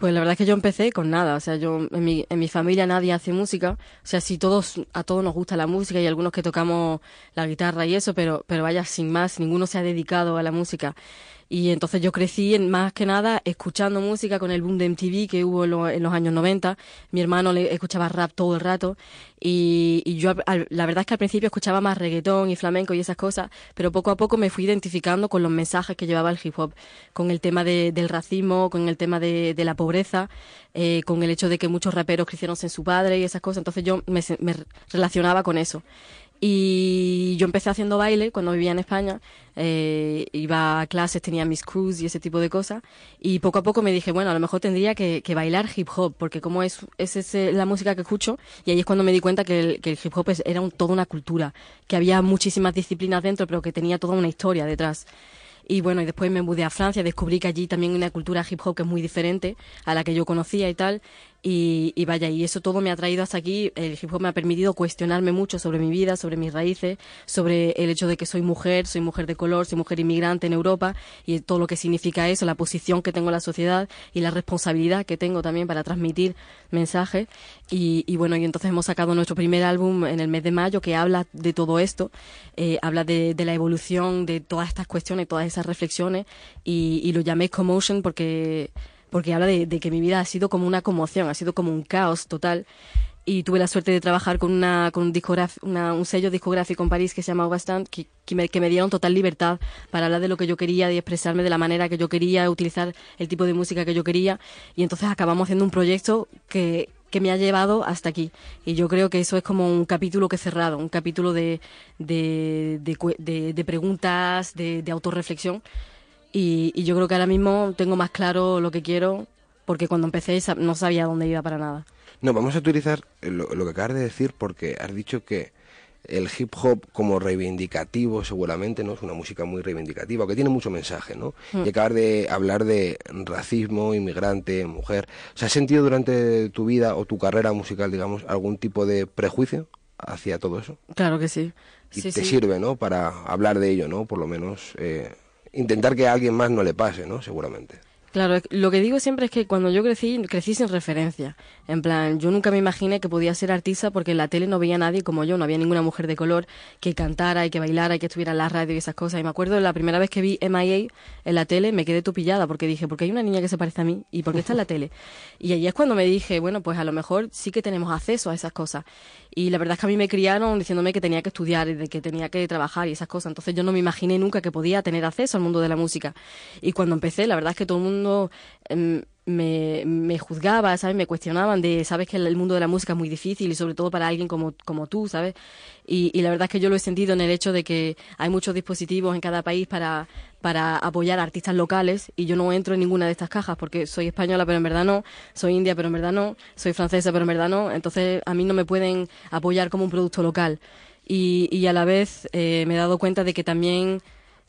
Pues la verdad es que yo empecé con nada, o sea, yo en mi, en mi familia nadie hace música, o sea, sí todos a todos nos gusta la música y algunos que tocamos la guitarra y eso, pero pero vaya sin más, ninguno se ha dedicado a la música. Y entonces yo crecí en, más que nada escuchando música con el boom de MTV que hubo en, en los años 90. Mi hermano le escuchaba rap todo el rato y, yo la verdad es que al principio escuchaba más reggaetón y flamenco y esas cosas, pero poco a poco me fui identificando con los mensajes que llevaba el hip hop, con el tema de- del racismo, con el tema de, la pobreza, eh, con el hecho de que muchos raperos crecieron sin su padre y esas cosas. Entonces yo me, me relacionaba con eso. Y yo empecé haciendo baile cuando vivía en España. eh, iba a clases, tenía mis crews y ese tipo de cosas. Y poco a poco me dije, bueno, a lo mejor tendría que, que bailar hip hop, porque como es, es ese- la música que escucho, y ahí es cuando me di cuenta que el, que el hip hop es- era un- toda una cultura, que había muchísimas disciplinas dentro, pero que tenía toda una historia detrás. Y bueno, y después me mudé a Francia, descubrí que allí también hay una cultura hip hop que es muy diferente a la que yo conocía y tal. Y, y vaya, y eso todo me ha traído hasta aquí. El hip hop me ha permitido cuestionarme mucho sobre mi vida, sobre mis raíces, sobre el hecho de que soy mujer, soy mujer de color, soy mujer inmigrante en Europa y todo lo que significa eso, la posición que tengo en la sociedad y la responsabilidad que tengo también para transmitir mensajes. Y, y bueno, y entonces hemos sacado nuestro primer álbum en el mes de mayo que habla de todo esto, eh, habla de, de la evolución de todas estas cuestiones, todas esas reflexiones y, y lo llamé Commotion porque porque habla de, que mi vida ha sido como una conmoción, ha sido como un caos total. Y tuve la suerte de trabajar con, un, sello discográfico en París que se llama Overstand, que, me, dieron total libertad para hablar de lo que yo quería y expresarme de la manera que yo quería, utilizar el tipo de música que yo quería. Y entonces acabamos haciendo un proyecto que, me ha llevado hasta aquí. Y yo creo que eso es como un capítulo que he cerrado, un capítulo de, de, de, de- preguntas, de autorreflexión. Y, y yo creo que ahora mismo tengo más claro lo que quiero, porque cuando empecé no sabía dónde iba para nada. No, vamos a utilizar lo, lo que acabas de decir porque has dicho que el hip hop como reivindicativo seguramente no es una música muy reivindicativa, que tiene mucho mensaje, ¿no? Mm. Y acabas de hablar de racismo, inmigrante, mujer. O sea, ¿Has sentido durante tu vida o tu carrera musical, digamos, algún tipo de prejuicio hacia todo eso? Claro que sí. Y te sí. sirve, ¿no? Para hablar de ello, ¿no? Por lo menos eh, intentar que a alguien más no le pase, ¿no? Seguramente. Claro, lo que digo siempre es que cuando yo crecí, crecí sin referencia. En plan, yo nunca me imaginé que podía ser artista porque en la tele no veía a nadie como yo, no había ninguna mujer de color que cantara y que bailara y que estuviera en la radio y esas cosas. Y me acuerdo la primera vez que vi MIA en la tele, me quedé tupillada porque dije, porque hay una niña que se parece a mí y por qué está en la tele. Y ahí es cuando me dije, bueno, pues a lo mejor sí que tenemos acceso a esas cosas. Y la verdad es que a mí me criaron diciéndome que tenía que estudiar y de que tenía que trabajar y esas cosas. Entonces yo no me imaginé nunca que podía tener acceso al mundo de la música. Y cuando empecé, la verdad es que todo el mundo em, me, me juzgaba, ¿sabes? Me cuestionaban de, sabes que el, mundo de la música es muy difícil y sobre todo para alguien como, como tú, ¿sabes? Y, y la verdad es que yo lo he sentido en el hecho de que hay muchos dispositivos en cada país para, para apoyar a artistas locales y yo no entro en ninguna de estas cajas porque soy española pero en verdad no, soy india pero en verdad no, soy francesa pero en verdad no, entonces a mí no me pueden apoyar como un producto local. Y, y a la vez eh, me he dado cuenta de que también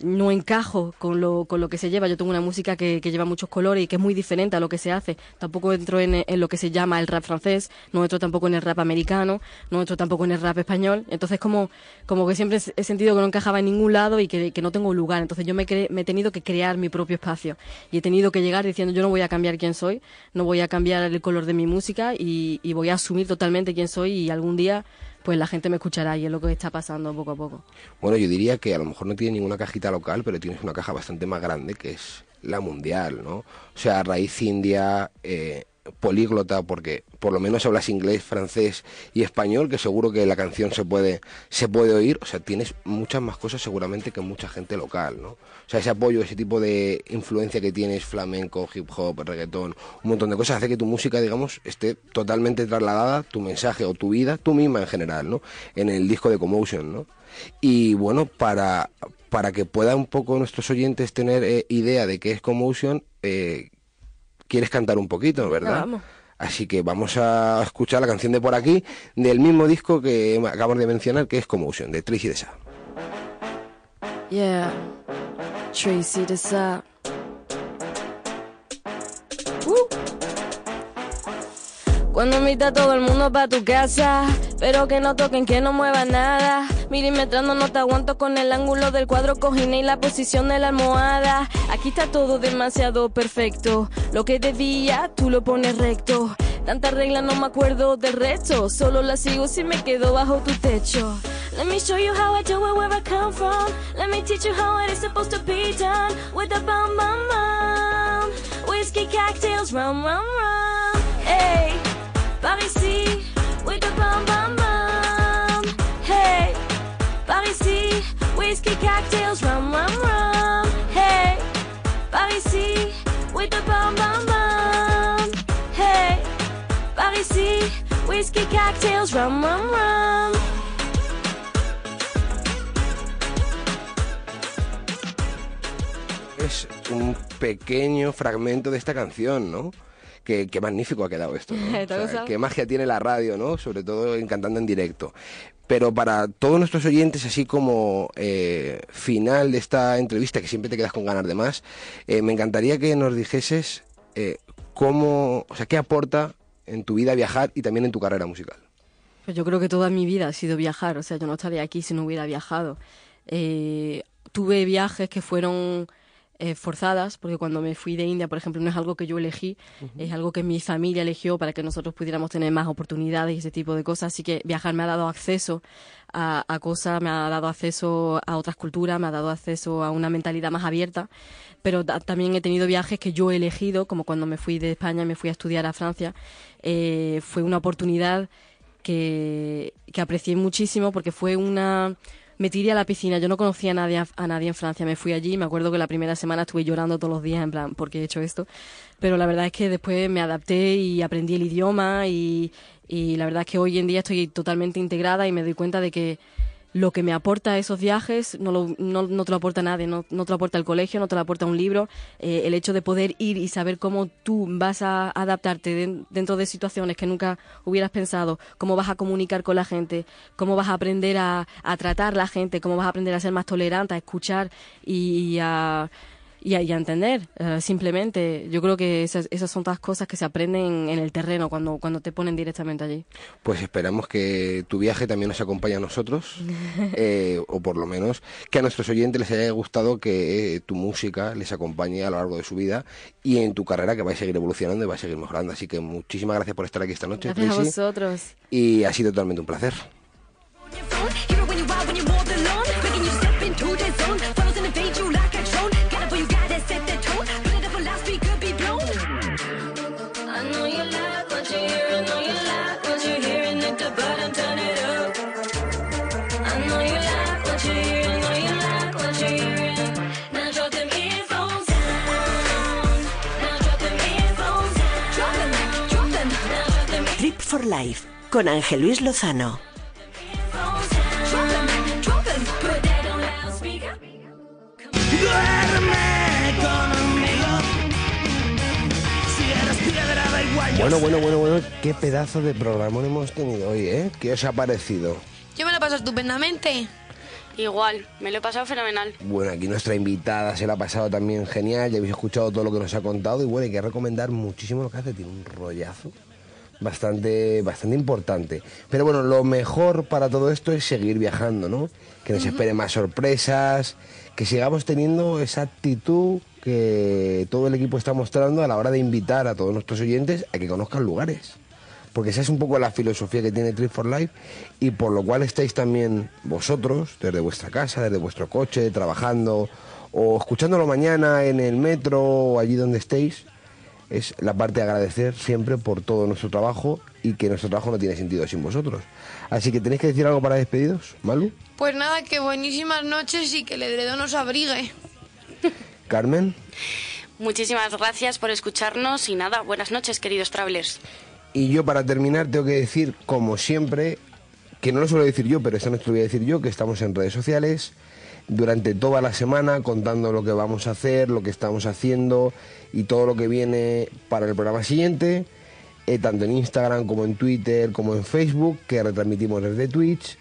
no encajo con lo, con lo que se lleva. Yo tengo una música que, que lleva muchos colores y que es muy diferente a lo que se hace. Tampoco entro en, en lo que se llama el rap francés, no entro tampoco en el rap americano, no entro tampoco en el rap español. Entonces como, como que siempre he sentido que no encajaba en ningún lado y que, que no tengo lugar. Entonces yo me, me he tenido que crear mi propio espacio y he tenido que llegar diciendo yo no voy a cambiar quién soy, no voy a cambiar el color de mi música y voy a asumir totalmente quién soy y algún día pues la gente me escuchará y es lo que está pasando poco a poco. Bueno, yo diría que a lo mejor no tienes ninguna cajita local, pero tienes una caja bastante más grande que es la mundial, ¿no? O sea, raíz india, eh, políglota, porque por lo menos hablas inglés, francés y español, que seguro que la canción se puede, se puede oír. O sea, tienes muchas más cosas seguramente que mucha gente local, ¿no? O sea, ese apoyo, ese tipo de influencia que tienes, flamenco, hip hop, reggaetón, un montón de cosas, hace que tu música, digamos, esté totalmente trasladada, tu mensaje o tu vida, tú misma en general, ¿no? En el disco de Commotion, ¿no? Y bueno, para, para que puedan un poco nuestros oyentes tener eh, idea de qué es Commotion, eh, quieres cantar un poquito, ¿verdad? vamos. Así que vamos a escuchar la canción de por aquí, del mismo disco que acabamos de mencionar, que es Commotion, de Tracy Desa. Yeah, Tracy Dessa. Cuando invita a todo el mundo pa' tu casa, pero que no toquen, que no mueva nada. Milimetrando no te aguanto con el ángulo del cuadro cojine y la posición de la almohada. Aquí está todo demasiado perfecto. Lo que debía, tú lo pones recto. Tanta regla no me acuerdo del resto. Solo la sigo si me quedo bajo tu techo. Let me show you how I do it where I come from. Let me teach you how it is supposed to be done. With a bum bum bum. Whiskey cocktails, rum rum rum. Hey, par ici. A bum bum bum. Hey, par ici. Whiskey cocktails, rum rum rum. Hey, par ici. A bum bum bum. Hey, par ici. Whiskey cocktails, rum rum rum. Es un pequeño fragmento de esta canción, ¿no? Qué, qué magnífico ha quedado esto, qué magia tiene la radio, ¿no? Sobre todo en cantando en directo. Pero para todos nuestros oyentes, así como eh, final de esta entrevista, que siempre te quedas con ganas de más, eh, me encantaría que nos dijeses eh, cómo, o sea, qué aporta en tu vida viajar y también en tu carrera musical. Pues yo creo que toda mi vida ha sido viajar, o sea, yo no estaría aquí si no hubiera viajado. Tuve viajes que fueron eh, forzadas, porque cuando me fui de India, por ejemplo, no es algo que yo elegí, es algo que mi familia eligió para que nosotros pudiéramos tener más oportunidades y ese tipo de cosas. Así que viajar me ha dado acceso a, a cosas, me ha dado acceso a otras culturas, me ha dado acceso a una mentalidad más abierta. Pero ta- también he tenido viajes que yo he elegido, como cuando me fui de España y me fui a estudiar a Francia. Eh, fue una oportunidad que, que aprecié muchísimo porque fue una... Me tiré a la piscina, yo no conocía a nadie, a nadie en Francia, me fui allí, me acuerdo que la primera semana estuve llorando todos los días en plan, ¿por qué he hecho esto? Pero la verdad es que después me adapté y aprendí el idioma y, y la verdad es que hoy en día estoy totalmente integrada y me doy cuenta de que lo que me aporta esos viajes no, lo- no, no te lo aporta nadie, no, no te lo aporta el colegio, no te lo aporta un libro. Eh, el hecho de poder ir y saber cómo tú vas a adaptarte den- dentro de situaciones que nunca hubieras pensado, cómo vas a comunicar con la gente, cómo vas a aprender a, a tratar la gente, cómo vas a aprender a ser más tolerante, a escuchar y a, y a, y a entender. Eh, simplemente, yo creo que esas, esas son todas cosas que se aprenden en el terreno cuando, cuando te ponen directamente allí. Pues esperamos que tu viaje también nos acompañe a nosotros, eh, o por lo menos que a nuestros oyentes les haya gustado que eh, tu música les acompañe a lo largo de su vida y en tu carrera que va a seguir evolucionando y va a seguir mejorando. Así que muchísimas gracias por estar aquí esta noche, Gracias a Tracy, vosotros. y ha sido totalmente un placer. Life con Ángel Luis Lozano. Bueno, bueno, bueno, bueno, qué pedazo de programa hemos tenido hoy, ¿eh? ¿Qué os ha parecido? Yo me lo paso estupendamente. Igual, me lo he pasado fenomenal. Bueno, aquí nuestra invitada se la ha pasado también genial, ya habéis escuchado todo lo que nos ha contado y bueno, hay que recomendar muchísimo lo que hace, tiene un rollazo bastante, bastante importante. Pero bueno, lo mejor para todo esto es seguir viajando, ¿no? Que nos esperen más sorpresas, que sigamos teniendo esa actitud que todo el equipo está mostrando a la hora de invitar a todos nuestros oyentes a que conozcan lugares. Porque esa es un poco la filosofía que tiene Trip for Life y por lo cual estáis también vosotros, desde vuestra casa, desde vuestro coche, trabajando o escuchándolo mañana en el metro o allí donde estéis, es la parte de agradecer siempre por todo nuestro trabajo y que nuestro trabajo no tiene sentido sin vosotros. Así que tenéis que decir algo para despedidos, Malu, Pues nada, que buenísimas noches y que el edredón nos abrigue. Carmen. Muchísimas gracias por escucharnos y nada, buenas noches, queridos travelers. Y yo para terminar tengo que decir, como siempre, que no lo suelo decir yo, pero esta noche lo voy a decir yo, que estamos en redes sociales durante toda la semana contando lo que vamos a hacer, lo que estamos haciendo y todo lo que viene para el programa siguiente, eh, tanto en Instagram como en Twitter como en Facebook, que retransmitimos desde Twitch,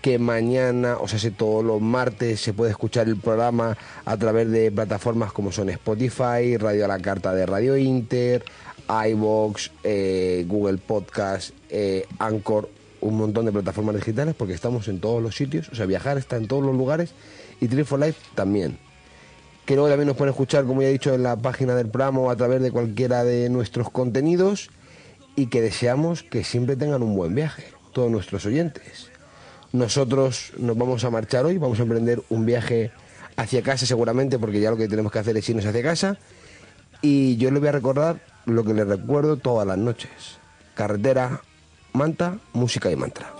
que mañana, o sea, si todos los martes se puede escuchar el programa a través de plataformas como son Spotify, Radio a la Carta de Radio Inter, iVox, eh, Google Podcast, eh, Anchor, un montón de plataformas digitales porque estamos en todos los sitios, o sea, viajar está en todos los lugares y Trip Life también. Que luego también nos pueden escuchar, como ya he dicho, en la página del programa o a través de cualquiera de nuestros contenidos y que deseamos que siempre tengan un buen viaje, todos nuestros oyentes. Nosotros nos vamos a marchar hoy, vamos a emprender un viaje hacia casa seguramente, porque ya lo que tenemos que hacer es irnos hacia casa. Y yo les voy a recordar lo que les recuerdo todas las noches. Carretera, manta, música y mantra.